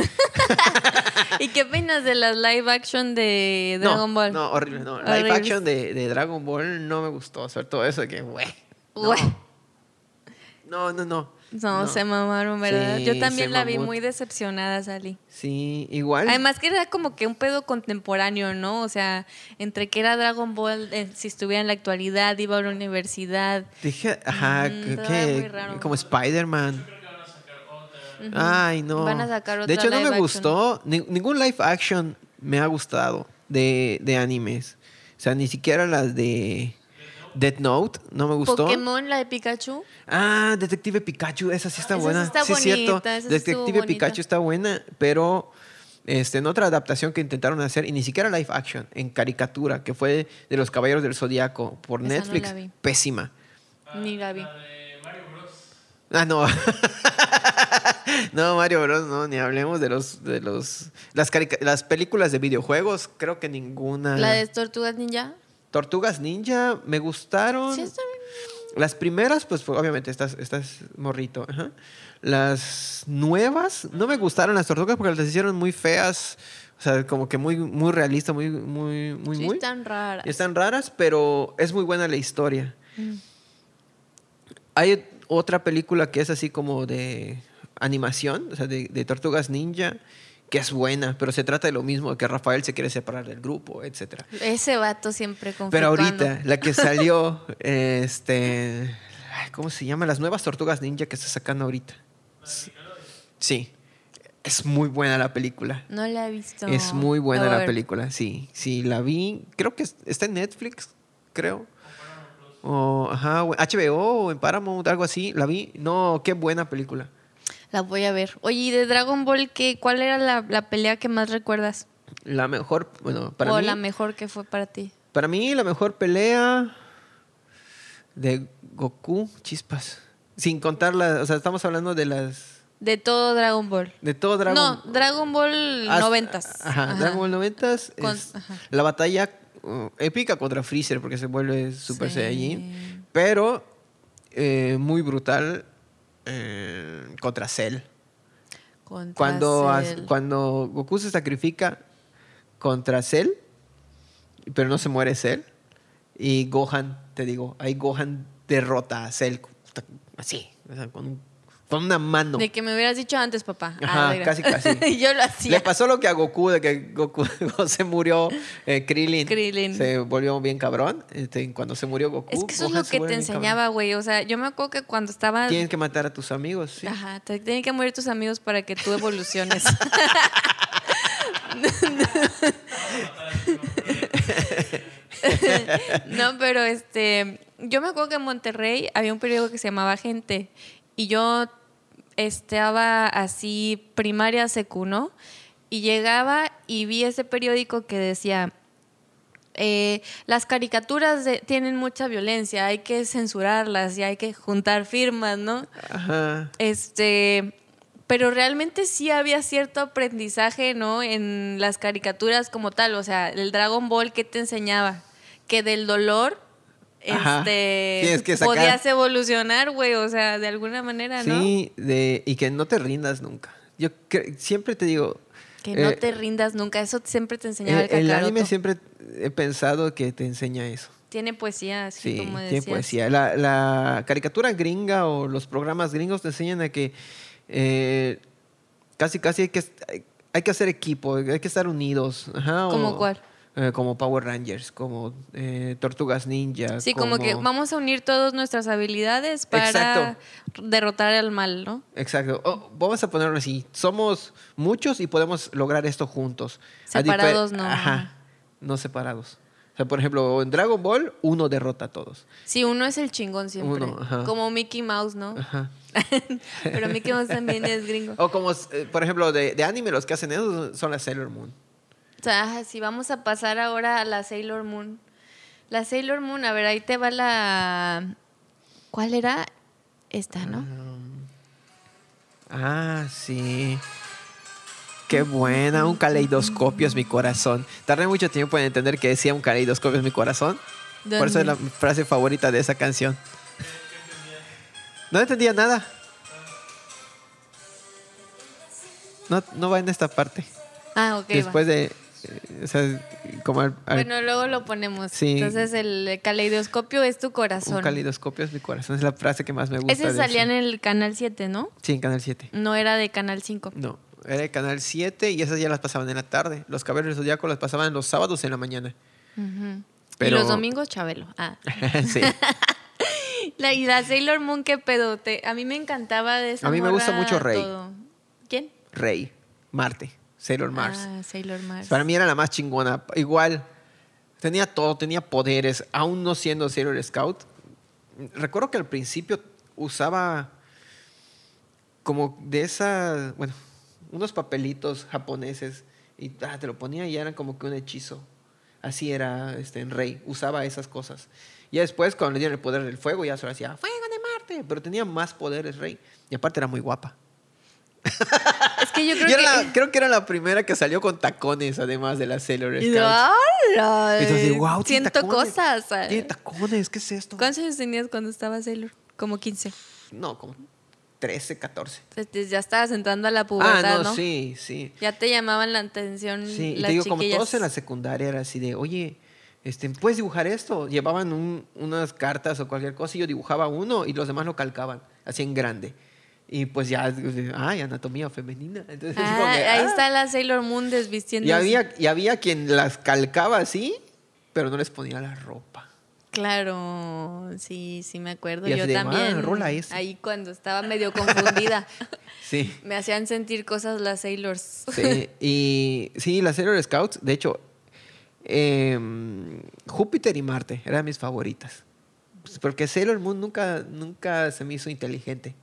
<laughs> ¿Y qué opinas de las live action de Dragon no, Ball? No, horrible. No. Live action de, de Dragon Ball no me gustó. Sobre todo eso de que, güey. No. No, no, no. No, se mamaron, ¿verdad? Sí, Yo también la vi muy decepcionada, salí. Sí, igual. Además que era como que un pedo contemporáneo, ¿no? O sea, entre que era Dragon Ball, eh, si estuviera en la actualidad, iba a la universidad. Dije, ajá, Mm, que- que- muy raro. como Spider-Man. Ay, no. Van a sacar de otra hecho, no me gustó. ni- ningún live action me ha gustado de, de animes. O sea, ni siquiera las de Death Note no me gustó. Pokémon, la de Pikachu. Ah, Detective Pikachu, esa sí está Esa sí buena. está sí, es cierto. bonita, esa sí estuvo Detective bonita. Pikachu está buena, pero este, en otra adaptación que intentaron hacer, y ni siquiera live action, en caricatura, que fue de los Caballeros del Zodiaco por Esa no Netflix, la vi. pésima. Ni la vi. Ah, no. <laughs> <laughs> no, Mario Bros. No, ni hablemos de los. de los las, las películas de videojuegos, creo que ninguna. La de Tortugas Ninja. Tortugas Ninja me gustaron. Sí, está bien. Las primeras, pues obviamente, estás, estás morrito. ajá. Las nuevas, no me gustaron las tortugas porque las hicieron muy feas. O sea, como que muy, muy realista, muy, muy, muy, sí, muy. están raras. Están raras, pero es muy buena la historia. Mm. Hay otra película que es así como de animación, o sea, de, de tortugas ninja, que es buena, pero se trata de lo mismo, que Rafael se quiere separar del grupo, etcétera. Ese vato siempre conflictuando. Pero ahorita, la que <laughs> salió, este, ¿cómo se llama? Las nuevas tortugas ninja que está sacando ahorita. Sí, es muy buena la película. No la he visto. Es muy buena la película, sí. Sí, la vi. Creo que es- está en Netflix, creo. O, ajá, HBO o en Paramount, algo así. La vi. No, qué buena película. La voy a ver. Oye, ¿y de Dragon Ball qué? ¿Cuál era la, la pelea que más recuerdas? La mejor, bueno, para o mí. la mejor que fue para ti. Para mí, la mejor pelea de Goku, chispas. Sin contar las. O sea, estamos hablando de las. De todo Dragon Ball. De todo Dragon no, Dragon Ball Hasta- noventas. Ajá, Dragon Ball noventas. Con- es ajá. la batalla uh, épica contra Freezer porque se vuelve Super Sí. Saiyajin. Pero eh, muy brutal eh, contra Cell. Contra Cuando, cuando Goku se sacrifica contra Cell, pero no se muere Cell. Y Gohan, te digo, ahí Gohan derrota a Cell así, con, un- con una mano. De que me hubieras dicho antes, papá. Ajá, de- casi, casi. <laughs> Yo lo hacía. Le pasó lo que a Goku, de que Goku <laughs> se murió eh, Krillin. Krillin. Se volvió bien cabrón. Este, cuando se murió Goku. Es que eso es lo que te enseñaba, güey. O sea, yo me acuerdo que cuando estaba... Tienes que matar a tus amigos, sí. Ajá, te tienen que morir tus amigos para que tú evoluciones. <laughs> no, pero este, yo me acuerdo que en Monterrey había un periódico que se llamaba Gente y yo estaba así primaria secu, ¿no? Y llegaba y vi ese periódico que decía eh, las caricaturas de- tienen mucha violencia, hay que censurarlas y hay que juntar firmas, ¿no? Ajá. Este, pero realmente sí había cierto aprendizaje, ¿no? En las caricaturas como tal, o sea, el Dragon Ball que te enseñaba que del dolor Ajá. este Tienes que sacar- podías evolucionar, güey, o sea, de alguna manera, ¿no? Sí, de, y que no te rindas nunca. Yo siempre te digo. Que no eh, te rindas nunca, eso siempre te enseñaba el, el, el anime siempre he pensado que te enseña eso. Tiene poesía, así Sí, como tiene decías. poesía. La, la caricatura gringa o los programas gringos te enseñan a que eh, casi, casi hay que, hay que hacer equipo, hay que estar unidos. Ajá, o- ¿Cómo cuál? Eh, como Power Rangers, como eh, Tortugas Ninja. Sí, como... que vamos a unir todas nuestras habilidades para Exacto. derrotar al mal, ¿no? Exacto. Oh, vamos a ponerlo así. Somos muchos y podemos lograr esto juntos. Separados, no. Ajá. No separados. O sea, por ejemplo, en Dragon Ball, uno derrota a todos. Sí, uno es el chingón siempre. Uno, ajá. Como Mickey Mouse, ¿no? Ajá. <laughs> Pero Mickey Mouse también es gringo. O como, eh, por ejemplo, de, de anime, los que hacen eso son las Sailor Moon. O sea, si vamos a pasar ahora a la Sailor Moon. La Sailor Moon, a ver, ahí te va la... ¿Cuál era? Esta, ¿no? Ah, sí. Qué buena, un caleidoscopio es mi corazón. Tardé mucho tiempo en entender que decía un caleidoscopio es mi corazón. Por eso es la frase favorita de esa canción. No entendía nada. No, no va en esta parte. Ah, ok. va. Después de. O sea, como al- al- Bueno, luego lo ponemos. Sí. Entonces, el caleidoscopio es tu un corazón. caleidoscopio es mi corazón. Es la frase que más me gusta. Ese de salía en el Canal 7, ¿no? Sí, en Canal 7. No era de Canal 5. No, era el Canal 7 y esas ya las pasaban en la tarde. Los caballeros del Zodíaco las pasaban los sábados en la mañana. Pero- Y los domingos, Chabelo. Ah. <laughs> sí. <laughs> La, y la Sailor Moon, qué pedo. Te- a mí me encantaba de esa A mí me gusta mucho Rey. todo. ¿Quién? Rey, Marte, Sailor Mars. Ah, Sailor Mars. Para mí era la más chingona. Igual, tenía todo, tenía poderes, aún no siendo Sailor Scout. Recuerdo que al principio usaba como de esa, bueno, unos papelitos japoneses y ah, te lo ponía y eran como que un hechizo. Así era este, en Rey, usaba esas cosas. Y después, cuando le dieron el poder del fuego, ya solo hacía fuego de Marte. Pero tenía más poderes Rey. Y aparte era muy guapa. <laughs> Que yo creo Y era que... la- creo que era la primera que salió con tacones, además de la Sailor Y Scout. ¡Hala! Entonces, wow, Siento cosas. Tiene tacones, ¿qué es esto? ¿Cuántos años tenías cuando estaba Sailor? Como 15. No, como 13, 14. Entonces, ya estabas entrando a la pubertad, Ah, no, ¿no? sí, sí. Ya te llamaban la atención Sí, y las te digo, como chiquillas. todos en la secundaria era así de, oye, este, ¿puedes dibujar esto? Llevaban un- unas cartas o cualquier cosa y yo dibujaba uno y los demás lo calcaban, así en grande. Y pues ya, ay, anatomía femenina. Entonces, Ah, como que, ahí ah. está la Sailor Moon desvistiendo. Y había, y había quien las calcaba así, pero no les ponía la ropa. Claro, sí, sí me acuerdo. Y Yo de, también. "Ah, rola ese". Ahí cuando estaba medio confundida. <laughs> Sí. me hacían sentir cosas las Sailors. Sí, y sí, las Sailor Scouts, de hecho, em, Júpiter y Marte eran mis favoritas. Pues, Porque Sailor Moon nunca, nunca se me hizo inteligente.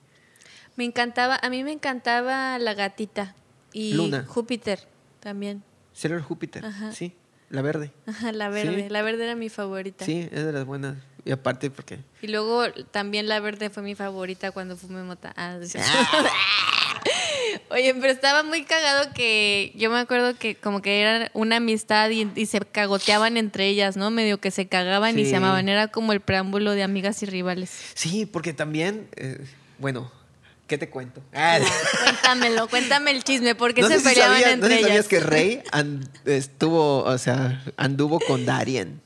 Me encantaba, a mí me encantaba la gatita. Y Luna. Júpiter también. Sailor Júpiter, Ajá. sí, la verde. Ajá, la verde. Sí. La verde era mi favorita. Sí, es de las buenas. Y aparte porque... Y luego también la verde fue mi favorita cuando fumé mota. Ah, sí. <laughs> Oye, pero estaba muy cagado que yo me acuerdo que como que era una amistad y, y se cagoteaban entre ellas, ¿no? Medio que se cagaban y se amaban. Era como el preámbulo de amigas y rivales. Sí, porque también, eh, bueno, ¿qué te cuento? Ah, Cuéntamelo, cuéntame el chisme, porque no se sé si peleaban sabías, no entre sé si sabías ellas. que Rey and- estuvo, o sea, anduvo con Darien.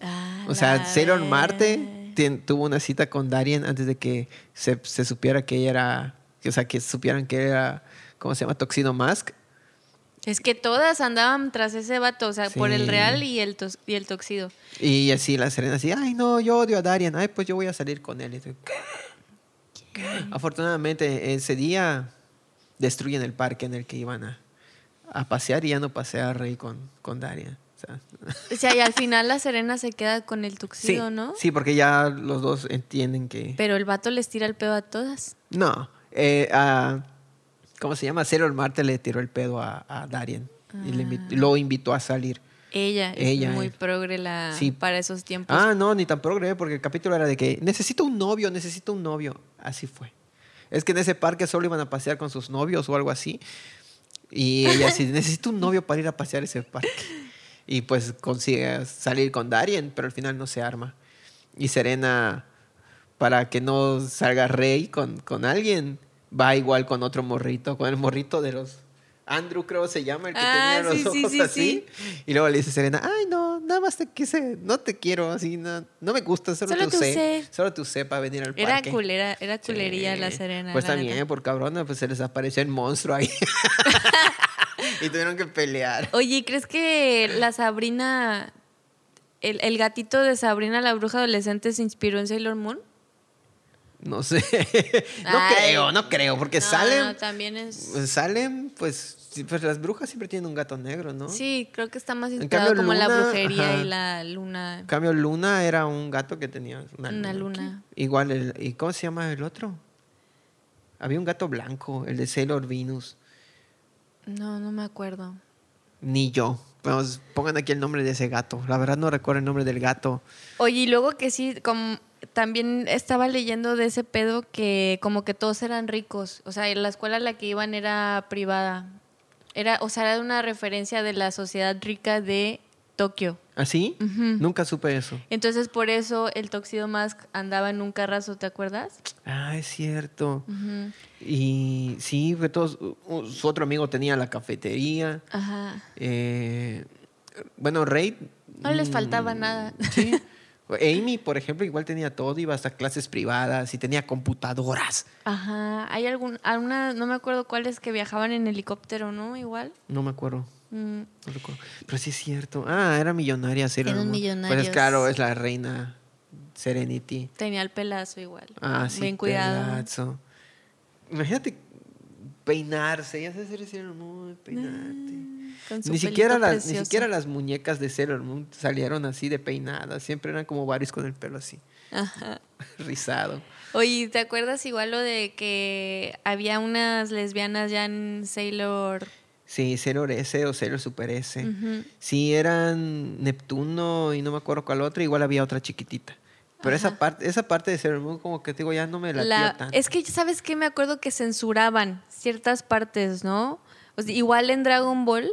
Ah, O sea, Sailor Marte tien- tuvo una cita con Darien antes de que se, se supiera que ella era, o sea, que supieran que era, ¿cómo se llama? Toxino Mask. Es que todas andaban tras ese vato, o sea, por el Sí. real y el, tos- y el toxido. Y así la Serena así, ay no, yo odio a Darien, ay pues yo voy a salir con él. Y tú, ¿qué? Afortunadamente ese día destruyen el parque en el que iban a, a pasear y ya no pasea a Rey con, con Darien. O sea, y al final la Serena se queda con el sí, toxido, ¿no? sí, porque ya los dos entienden que... Pero el vato les tira el pedo a todas. No, eh, a- ¿cómo se llama? Sailor Marte le tiró el pedo a, a Darien y le invi- lo invitó a salir. Ella, Ella, es muy eh. progre la, Sí. para esos tiempos. Ah, no, ni tan progre, porque el capítulo era de que necesito un novio, necesito un novio. Así fue. Es que en ese parque solo iban a pasear con sus novios o algo así. Y ella sí, <laughs> necesito un novio para ir a pasear ese parque. Y pues consigue salir con Darien, pero al final no se arma. Y Serena, para que no salga rey con, con alguien, va igual con otro morrito, con el morrito de los... Andrew creo se llama, el que Ah, tenía los sí, sí, ojos sí, así. Y luego le dice Serena, ay no, nada más te quise, no te quiero, así, no, no me gusta, solo, Solo te usé. usé. Solo te usé para venir al era parque. culera, era culería Sí. la Serena. Pues la también, neta. por cabrona, pues se les apareció el monstruo ahí. <laughs> y tuvieron que pelear. Oye, ¿crees que la Sabrina, el, el gatito de Sabrina la bruja adolescente se inspiró en Sailor Moon? No sé. <laughs> no Ay. creo, no creo, porque No, salen, no, también es... salen, pues, pues las brujas siempre tienen un gato negro, ¿no? Sí, creo que está más inspirado cambio, como la brujería ajá. y la luna. En cambio, Luna era un gato que tenía una, Una luna. luna. Igual, el, ¿y cómo se llama el otro? Había un gato blanco, el de Sailor Venus. No, no me acuerdo. Ni yo. Pues, pongan aquí el nombre de ese gato. La verdad no recuerdo el nombre del gato. Oye, y luego que sí, como también estaba leyendo de ese pedo que como que todos eran ricos. O sea, la escuela a la que iban era privada. Era, o sea, era una referencia de la sociedad rica de Tokio. ¿Así? Ujú. Nunca supe eso. Entonces, por eso el Toxido Mask andaba en un carrazo, ¿te acuerdas? Ah, es cierto. Y sí, fue todos, uh, su otro amigo tenía la cafetería. Ajá. eh, bueno, Rey. No les mm, faltaba nada. Sí. <laughs> Amy, por ejemplo, igual tenía todo, iba hasta clases privadas y tenía computadoras. Ajá. Hay algún, alguna, no me acuerdo cuáles que viajaban en helicóptero, ¿no? Igual. No me acuerdo. Mm. No recuerdo. Pero sí es cierto. Ah, era millonaria. Sailor Eran Moon. Pues millonarios. es claro, es la reina Serenity. Tenía el pelazo igual. Ah, sí. Bien cuidado. pelazo. Imagínate peinarse. Ya sabes hacer Sailor Moon, peinarte. Su Ni siquiera, las, ni siquiera las muñecas de Sailor Moon salieron así de peinadas. Siempre eran como varios con el pelo así, Ajá. <laughs> rizado. Oye, ¿te acuerdas igual lo de que había unas lesbianas ya en Sailor? Sí, Sailor S o Sailor Super S. Ujú. Sí, eran Neptuno y no me acuerdo cuál otra. Igual había otra chiquitita. Pero esa parte, esa parte de Sailor Moon como que te digo, ya no me la La- tanto. es que, ¿sabes qué? Me acuerdo que censuraban ciertas partes, ¿no? O sea, igual en Dragon Ball,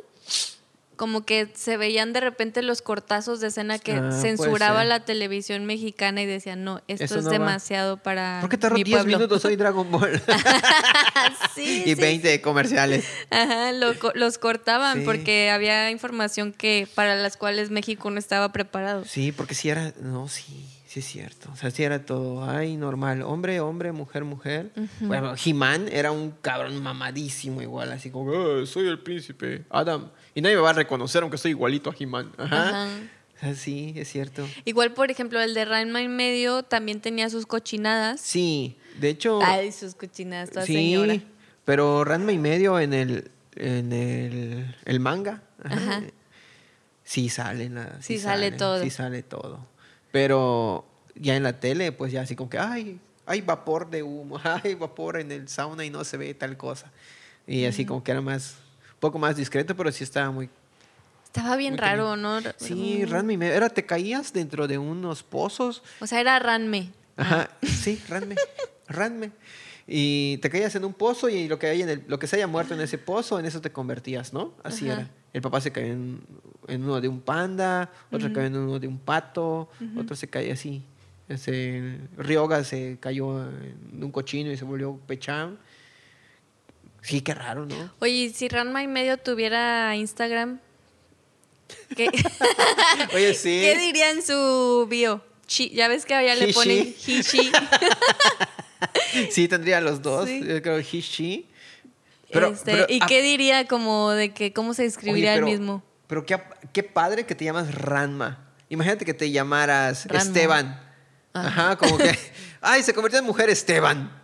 como que se veían de repente los cortazos de escena que Ah, censuraba la televisión mexicana y decían, no, esto Eso es no va. demasiado para ¿Por qué mi 10 pueblo. minutos hoy Dragon Ball? <laughs> sí, <laughs> y sí, 20 comerciales. Ajá, lo los cortaban Sí. porque había información que para las cuales México no estaba preparado. Sí, porque si era. No, sí, sí es cierto. O sea, sí era todo. Ay, normal. Hombre, hombre, mujer, mujer. Bueno, He-Man era un cabrón mamadísimo, igual, así como, "Ah, soy el príncipe, Adam. Y nadie me va a reconocer aunque soy igualito a He-Man. Ajá. Sea, sí, es cierto. Igual, por ejemplo, el de Ranma en medio también tenía sus cochinadas. Sí, de hecho. Ay, sus cochinadas, toda sí, señora. pero Ranma y medio en el, en el, el manga. ajá, Ajá. Sí sale la- Sí sale todo. Sí sale todo. Pero ya en la tele, pues ya así como que, ay, hay vapor de humo, <laughs> hay vapor en el sauna y no se ve tal cosa. Y así como que era más, poco más discreto, pero sí estaba muy... Estaba bien Muy raro, ¿no? Sí, medio. Era, te caías dentro de unos pozos O sea, era Ranme. Ajá, sí, ranme, ranme. Y te caías en un pozo y lo que, hay en el, lo que se haya muerto en ese pozo, en eso te convertías, ¿no? Así Ajá. era. El papá se cayó en, en uno de un panda, otro cayó en uno de un pato, otro se caía así. Ese, Ryoga se cayó en un cochino y se volvió pechán. Sí, qué raro, ¿no? Oye, ¿y si Ranma y medio tuviera Instagram, ¿Qué, <laughs> Oye, sí. ¿Qué diría en su bio? Chi- ya ves que allá le ponen she. <laughs> Sí, tendría los dos. Sí. Yo creo he, she. Pero, Este, pero, ¿Y ah, qué diría como de que cómo se describiría el mismo? Pero qué, qué padre que te llamas Ranma. Imagínate que te llamaras Ranma. Esteban. Ajá, como que. <laughs> Ay, se convirtió en mujer Esteban.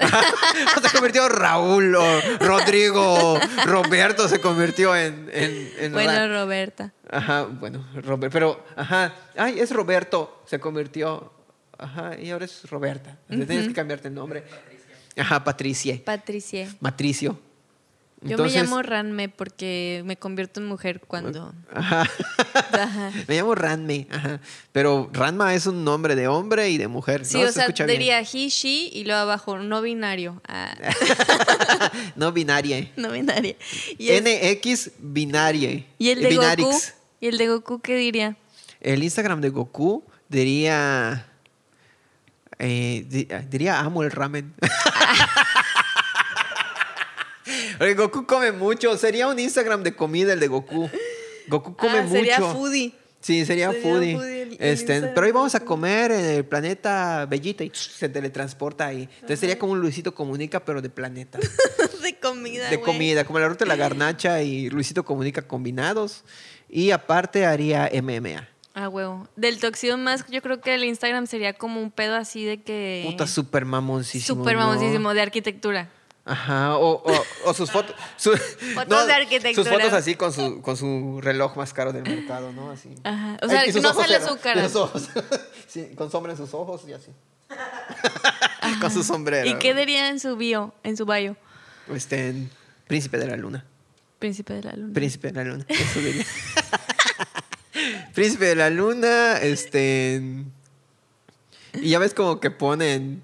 <laughs> Se convirtió Raúl o Rodrigo, Roberto se convirtió en. en, en Bueno, Ra- Roberta. Ajá, bueno, Robert, pero, ajá, ay, es Roberto, se convirtió, ajá, y ahora es Roberta. Entonces Tienes que cambiarte el nombre. Ajá, Patricia, Patricia. Matricio. Yo Entonces- me llamo Ranme porque me convierto en mujer cuando. Ajá. Ajá. Me llamo Ranme, ajá. Pero Ranma es un nombre de hombre y de mujer. Sí, ¿no? o Se sea, bien. diría he, she y luego abajo no binario. Ah, <laughs> no binaria. no binaria. Y, es- NX binaria. y el de Binarix. Goku. ¿Y el de Goku qué diría? El Instagram de Goku diría. eh, di- diría amo el ramen. <laughs> Porque Goku come mucho. Sería un Instagram de comida el de Goku. Goku come Ah, mucho. sería foodie. Sí, sería, Sería foodie. foodie el- el este, pero hoy vamos a comer en el planeta Bellita y se teletransporta ahí. Entonces sería como un Luisito Comunica, pero de planeta. <laughs> de comida. de comida, como la ruta de la garnacha y Luisito Comunica combinados. Y aparte haría MMA. Ah, huevo. Del Toxido más, yo creo que el Instagram sería como un pedo así de que. Puta, súper mamoncísimo. Súper ¿no? mamosísimo, de arquitectura. Ajá, o, o- o sus fotos. su- Fotos <laughs> de arquitectura. Sus fotos así con su, con su reloj más caro del mercado, ¿no? Así. Ajá. O sea, y sus no sale su cara. sus ojos. <laughs> Sí, con sombra en sus ojos y así. con su sombrero. ¿Y qué diría en su bio, en su bio? Este, en Príncipe de la Luna. Príncipe de la luna. Príncipe de la Luna. Eso diría. <laughs> Príncipe de la Luna, este. Y ya ves como que ponen.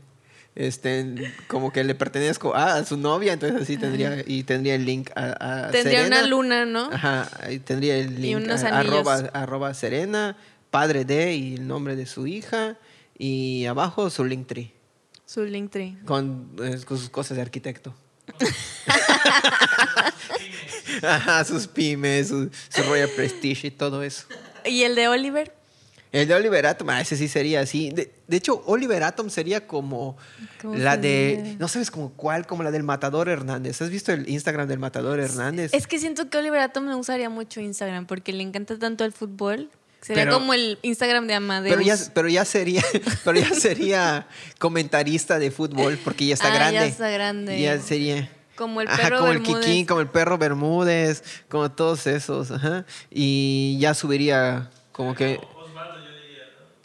Este, como que le pertenezco a su novia, entonces así tendría, y tendría el link a, a Tendría Serena. una luna, ¿no? Ajá, ahí tendría el link unos a- arroba, arroba Serena, padre de y el nombre de su hija, y abajo su link tree, Su Linktree. con, eh, con sus cosas de arquitecto. <laughs> Ajá, sus pymes, su, su Royal Prestige y todo eso. ¿Y el de Oliver? El de Oliver Atom, ah, ese sí sería así. De, de hecho, Oliver Atom sería como ¿Cómo la de. diría? No sabes como cuál, como la del Matador Hernández. ¿Has visto el Instagram del Matador Hernández? Es que siento que Oliver Atom me usaría mucho Instagram porque le encanta tanto el fútbol. Sería Pero- como el Instagram de Amadeus. Pero ya, pero ya sería, <laughs> pero ya sería comentarista de fútbol porque ya está Ah, ya grande. está grande. Ya sería. Como el Ajá, perro como Bermúdez. el Kikín, como el perro Bermúdez, como todos esos, ajá. Y ya subiría como que.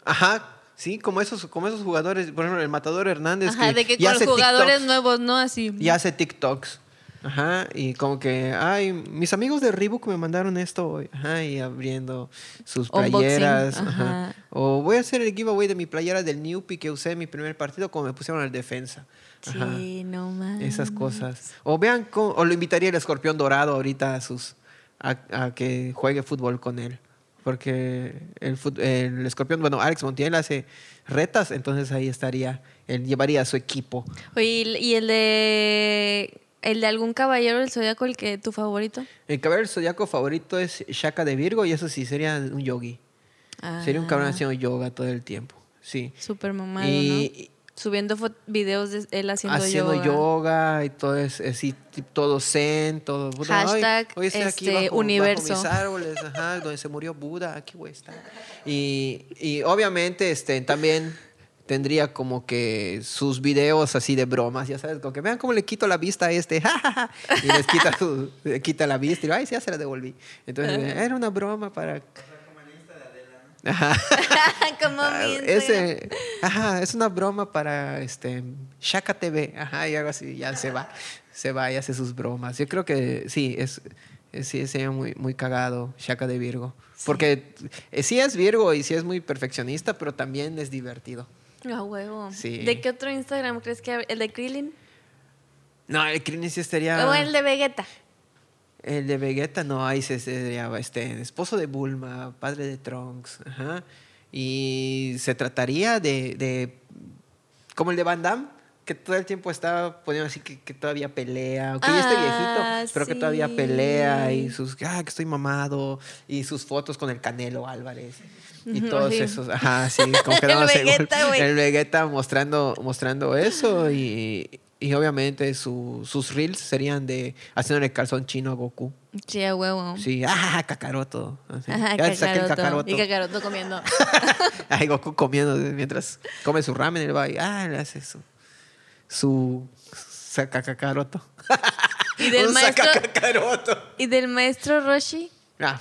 Ajá, sí, como esos, como esos jugadores, por ejemplo, el Matador Hernández. Ajá, de que ya con los jugadores TikToks, nuevos, ¿no? Así. Y hace TikToks. Ajá, y como que, ay, mis amigos de Reebok me mandaron esto hoy. Ajá, y abriendo sus playeras. ajá. Ajá. O voy a hacer el giveaway de mi playera del Newpie que usé en mi primer partido, como me pusieron al defensa. Ajá. Sí, no mames. Esas cosas. O vean, o lo invitaría el escorpión dorado ahorita a sus a, a que juegue fútbol con él. Porque el, el escorpión, bueno, Alex Montiel hace retas, entonces ahí estaría, él llevaría a su equipo. Oye, ¿y el de el de algún caballero del zodiaco, el que tu favorito? El caballero zodiaco favorito es Shaka de Virgo y eso sí sería un yogi. Sería un cabrón Ah, haciendo yoga todo el tiempo. Sí. Súper mamado, Y- ¿no? Subiendo videos de él haciendo, haciendo yoga. yoga. y todo es así, todo zen, todo. Ay, Hashtag, hoy estoy aquí este, bajo, universo. bajo mis árboles, ajá, donde se murió Buda, aquí voy a estar. Y, y obviamente este, también tendría como que sus videos así de bromas, ya sabes, como que vean cómo le quito la vista a este, <laughs> ja, ja, ja", y les quita, su- le quita la vista y ay, sí, ya se la devolví. Entonces, era una broma para... Ajá. <laughs> Como Ah, ese, ajá, es una broma para este Shaka TV, ajá, y algo así, ya se va, se va y hace sus bromas. Yo creo que sí, es, sí, sería muy, muy cagado Shaka de Virgo. Porque eh, sí es Virgo y sí es muy perfeccionista, pero también es divertido. A huevo. Sí. ¿De qué otro Instagram crees que el de Krillin? No, el Krillin sí estaría. O el de Vegeta. El de Vegeta, no, ahí se sería este, esposo de Bulma, padre de Trunks, ajá. Y se trataría de, de como el de Van Damme, que todo el tiempo estaba poniendo así que, que todavía pelea, que ya estoy Ah, viejito, pero que todavía pelea y sus, ah, que estoy mamado y sus fotos con el Canelo Álvarez y todos sí. esos, ajá, sí, como que <laughs> El Vegeta, <laughs> el Vegeta mostrando, mostrando eso y, y obviamente su- sus reels serían de haciéndole calzón chino a Goku. Sí, a huevo. Sí, ah, Kakaroto. así. Ajá, Ya saqué el. Kakaroto. Y Kakaroto comiendo. <laughs> Ay, Goku comiendo mientras come su ramen, él va y ah, le hace su su saca Kakaroto. Y del <laughs> Un maestro- saca Kakaroto. ¿Y del maestro Roshi? Ah,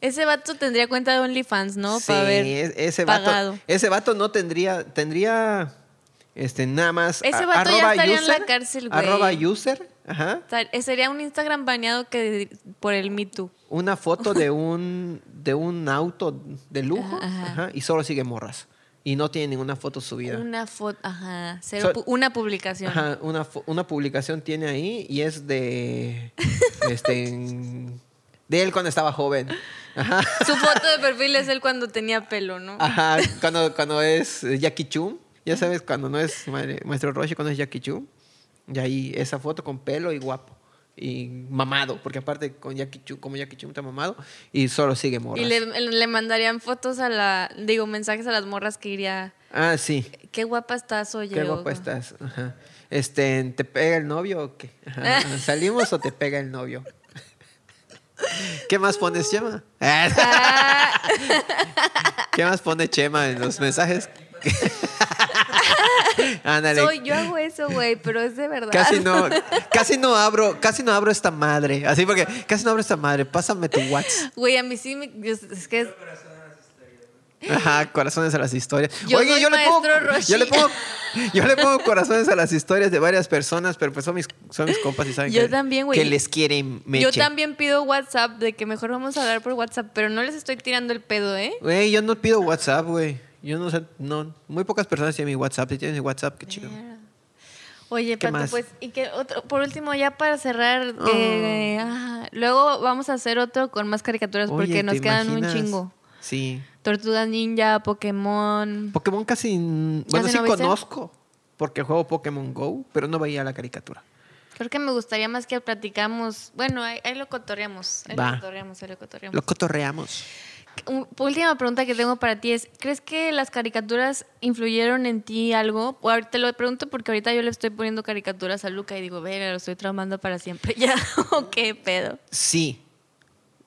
Ese vato tendría cuenta de OnlyFans, ¿no? sí, Para es- ese pagado. vato, ese vato no tendría tendría este nada más Ese a- vato ya arroba estaría en la user, cárcel, güey. Arroba user, ajá. Sería un Instagram baneado que por el Me Too. Una foto de <laughs> un de un auto de lujo, Ajá, ajá, ajá. y solo sigue morras. Y no tiene ninguna foto subida. Una foto, ajá, cero So- pu- una publicación. Ajá, una, una publicación tiene ahí y es de. <laughs> este. en- de él cuando estaba joven. Ajá. Su foto de perfil es él cuando tenía pelo, ¿no? Ajá. Cuando, cuando es Jackie Chum. Ya sabes, cuando no es ma- Maestro Roshi, cuando es Jackie Chum. Y ahí esa foto con pelo y guapo. Y mamado, porque aparte con Jackie Chum, como Jackie Chum está mamado, y solo sigue morras. Y le, le mandarían fotos a la, digo, mensajes a las morras que iría, Ah, sí. qué guapa estás, oye. Qué guapa estás. Ajá. Este, ¿te pega el novio o qué? Ajá. <laughs> ¿Salimos o te pega el novio? <laughs> ¿Qué más pones, Chema? Ah, <laughs> ¿Qué más pone Chema en los mensajes? Ándale. soy, yo hago eso, güey, pero es de verdad. Casi no, <laughs> casi no abro, casi no abro esta madre. Así porque casi no abro esta madre. Pásame tu WhatsApp. Güey, a mí sí me, yo- es que es- Ajá, corazones a las historias. Yo soy yo le pongo, yo le pongo, <laughs> yo le pongo corazones a las historias de varias personas, pero pues son mis, son mis compas y saben Yo que, también, güey. que les quieren meche. yo también pido WhatsApp de que mejor vamos a hablar por WhatsApp, pero no les estoy tirando el pedo, ¿eh? Güey, yo no pido WhatsApp, güey. Yo no sé, no, muy pocas personas tienen mi WhatsApp. Si tienes mi WhatsApp, qué chido. Oye, ¿Qué Pato, más? pues, y que otro, por último, ya para cerrar, eh, ah, luego vamos a hacer otro con más caricaturas porque nos ¿te quedan imaginas? un chingo. Sí. Tortugas Ninja, Pokémon. Pokémon casi, bueno, ¿Casi sí no conozco, porque juego Pokémon Go, pero no veía la caricatura. Creo que me gustaría más que platicamos. Bueno, ahí, ahí lo cotorreamos. Ahí Va. lo cotorreamos, ahí lo cotorreamos. Lo cotorreamos. Un- última pregunta que tengo para ti es, ¿crees que las caricaturas influyeron en ti algo? O ahorita te lo pregunto porque ahorita yo le estoy poniendo caricaturas a Luca y digo, verga, lo estoy traumando para siempre <laughs> ya. ¿O <laughs> qué pedo? Sí.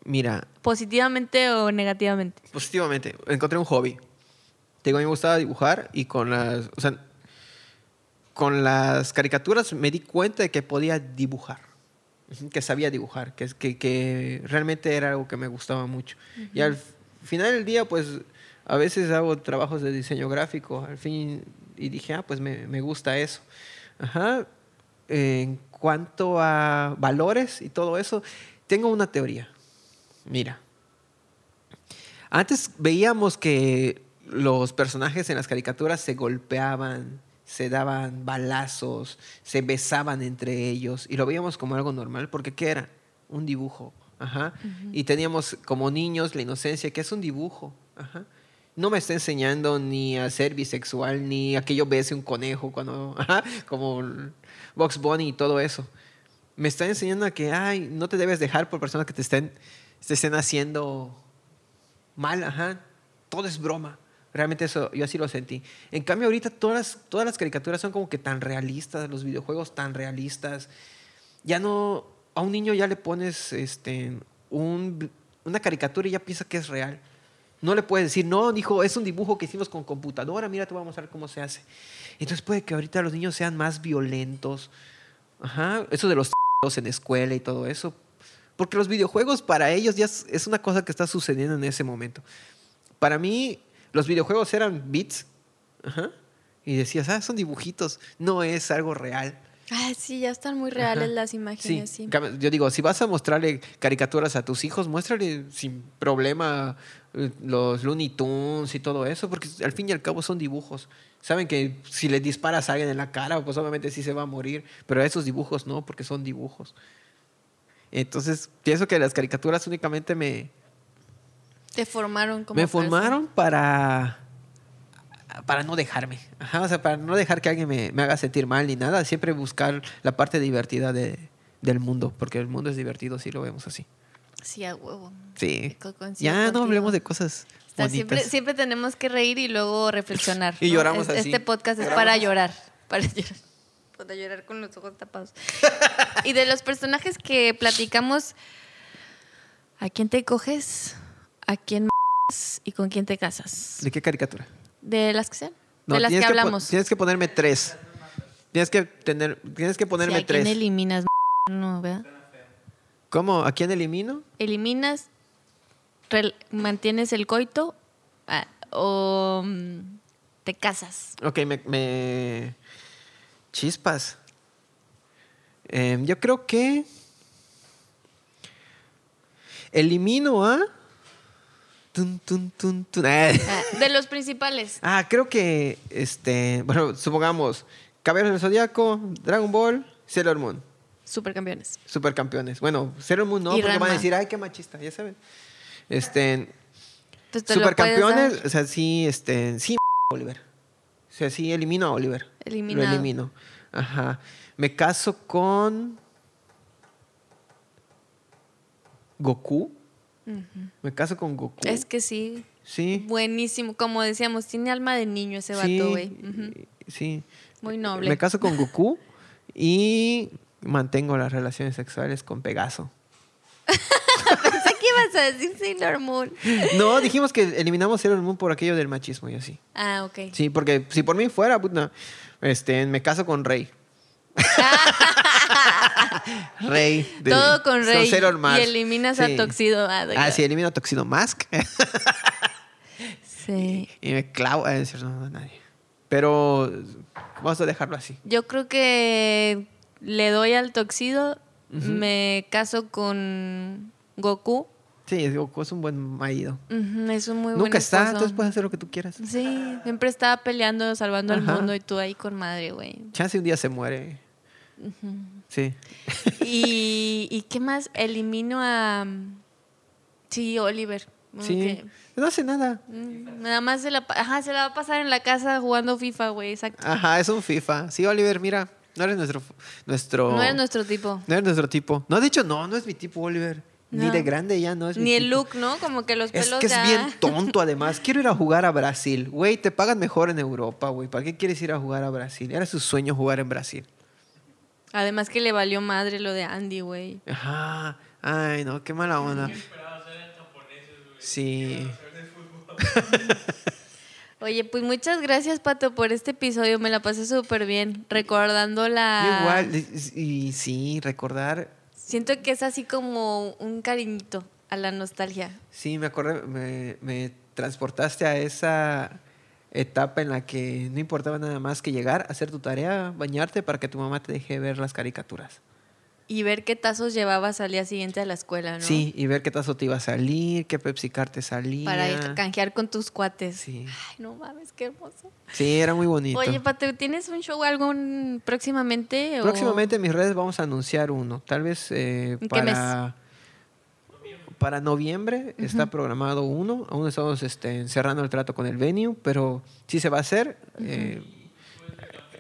Mira, ¿Positivamente o negativamente? positivamente, encontré un hobby. Te digo, a mí me gustaba dibujar y con las, o sea, con las caricaturas me di cuenta de que podía dibujar, que sabía dibujar, que, que, que realmente era algo que me gustaba mucho. Y al final del día, pues, a veces hago trabajos de diseño gráfico, al fin, y dije, ah, pues me, me gusta eso. Ajá. En cuanto a valores y todo eso, tengo una teoría. Mira, antes veíamos que los personajes en las caricaturas se golpeaban, se daban balazos, se besaban entre ellos y lo veíamos como algo normal porque ¿qué era? Un dibujo. Ajá. Y teníamos como niños la inocencia que es un dibujo. Ajá. No me está enseñando ni a ser bisexual ni a que yo bese un conejo cuando, <laughs> ajá, como Box Bunny y todo eso. Me está enseñando a que, ay, no te debes dejar por personas que te estén, te estén haciendo mal, ajá. Todo es broma. Realmente eso, yo así lo sentí. En cambio, ahorita todas las, todas las caricaturas son como que tan realistas, los videojuegos tan realistas. Ya no, a un niño ya le pones este, un, una caricatura y ya piensa que es real. No le puedes decir, no, hijo, es un dibujo que hicimos con computadora, mira, te voy a mostrar cómo se hace. Entonces puede que ahorita los niños sean más violentos. Ajá, eso de los <laughs> en escuela y todo eso. Porque los videojuegos para ellos ya es una cosa que está sucediendo en ese momento. Para mí, los videojuegos eran bits. Ajá. Y decías, ah, son dibujitos. No es algo real. Ah, sí, ya están muy reales Ajá. las imágenes, sí. yo digo, si vas a mostrarle caricaturas a tus hijos, muéstrale sin problema eh, los Looney Tunes y todo eso, porque al fin y al cabo son dibujos. Saben que si le disparas a alguien en la cara, pues obviamente sí se va a morir, pero esos dibujos no, porque son dibujos. Entonces, pienso que las caricaturas únicamente me, Te formaron como me persona. formaron para para, no dejarme. Ajá, o sea, para no dejar que alguien me, me haga sentir mal ni nada. Siempre buscar la parte divertida de, del mundo, porque el mundo es divertido si lo vemos así. Sí, a huevo. Sí. Ya no contigo. hablemos de cosas O sea, siempre, siempre tenemos que reír y luego reflexionar. <laughs> Y ¿no? lloramos Es- así. Este podcast es para llorar. Para llorar. Para llorar con los ojos tapados. <laughs> y de los personajes que platicamos, ¿a quién te coges? ¿A quién y con quién te casas? ¿De qué caricatura? De las que sean. No, de las que hablamos. tienes que ponerme tres. Tienes que tener, tienes que Sí, ponerme ¿A quién tres. eliminas? m***? No, ¿verdad? ¿Cómo? ¿A quién elimino? eliminas, mantienes el coito ah, o mm, te casas. Ok, me. me- Chispas. Em, yo creo que. Elimino a. tun, tun, tun. Ah, Ah, de los principales. Ah, creo que. Este. Bueno, supongamos. Caballeros del Zodíaco, Dragon Ball, Sailor Moon. Supercampeones. Supercampeones. Bueno, Sailor Moon no, Y porque van a decir, ay, qué machista, ya saben. Este. Pues Supercampeones, o sea, sí, este, sí, <laughs> Oliver. O sea, sí, elimino a Oliver. Eliminado. Lo elimino. Ajá. Me caso con Goku. Me caso con Goku. Es que sí. sí. Buenísimo. Como decíamos, tiene alma de niño ese sí, vato, güey. Sí. Muy noble. Me caso con Goku y mantengo las relaciones sexuales con Pegaso. Pensé que ibas a decir Sailor Moon. No, dijimos que eliminamos Sailor Moon por aquello del machismo y así. Ah, ok. Sí, porque si por mí fuera, puta, este, me caso con Rey. <laughs> <laughs> Rey. de- Todo con Rey. Y eliminas a Sí. Toxido. Ah, Ah, sí, elimino a Toxido Mask. <laughs> Sí. y me clavo. Es decir, no, no, nadie. Pero vamos a dejarlo así. Yo creo que le doy al Toxido. Me caso con Goku. Sí, Goku es un buen marido. Ujú, es un muy buen Nunca está, entonces puedes hacer lo que tú quieras. Sí, siempre estaba peleando, salvando al mundo y tú ahí con madre, güey. Chance un día se muere. Sí. ¿Y, ¿Y qué más? Elimino a... Sí, Oliver. Sí. No hace nada. mm, nada más se la, ajá, se la va a pasar en la casa jugando FIFA, güey, exacto. Ajá, es un FIFA. Sí, Oliver, mira, no eres nuestro nuestro No eres nuestro tipo. no eres nuestro tipo. No, de hecho no, no es mi tipo Oliver. Ni de grande ya no es mi Ni el tipo. look, ¿no? Como que los Es pelos que es bien <laughs> tonto además. Quiero ir a jugar a Brasil. Güey, te pagan mejor en Europa, güey. ¿Para qué quieres ir a jugar a Brasil? Era su sueño jugar en Brasil. Además que le valió madre lo de Andy, güey. Ajá. Ay, no, qué mala onda. Sí. <laughs> Oye, pues muchas gracias, Pato, por este episodio. Me la pasé súper bien, recordando la... Igual. Y, y sí, recordar. Siento que es así como un cariñito a la nostalgia. Sí, me acordé, me, me transportaste a esa etapa en la que no importaba nada más que llegar, hacer tu tarea, bañarte para que tu mamá te deje ver las caricaturas. Y ver qué tazos llevabas al día siguiente a la escuela, ¿no? Sí, y ver qué tazo te iba a salir, qué Pepsi Car te salía. Para ir a canjear con tus cuates. Sí. Ay, no mames, qué hermoso. Sí, era muy bonito. Oye, Pato, ¿tienes un show algún próximamente? o- Próximamente en mis redes vamos a anunciar uno. Tal vez eh, ¿En qué mes? Para, noviembre está programado uno. Aún estamos este, cerrando el trato con el venue, pero sí se va a hacer eh,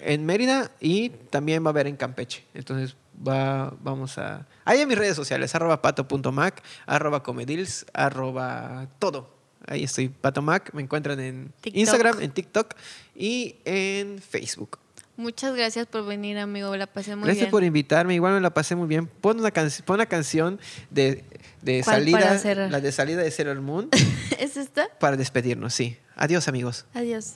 en Mérida y también va a haber en Campeche. Entonces va, vamos a... Ahí en mis redes sociales, arroba pato.mac, arroba comedils, arroba todo. Ahí estoy, patomac. Me encuentran en TikTok. Instagram, en TikTok y en Facebook. Muchas gracias por venir, amigo. La pasé muy Gracias bien. por invitarme, igual me la pasé muy bien. Pon una, canc- pon una canción de, de ¿Cuál salida, la de salida de Sailor Moon, <laughs> ¿Es esta? para despedirnos, sí. Adiós, amigos. Adiós.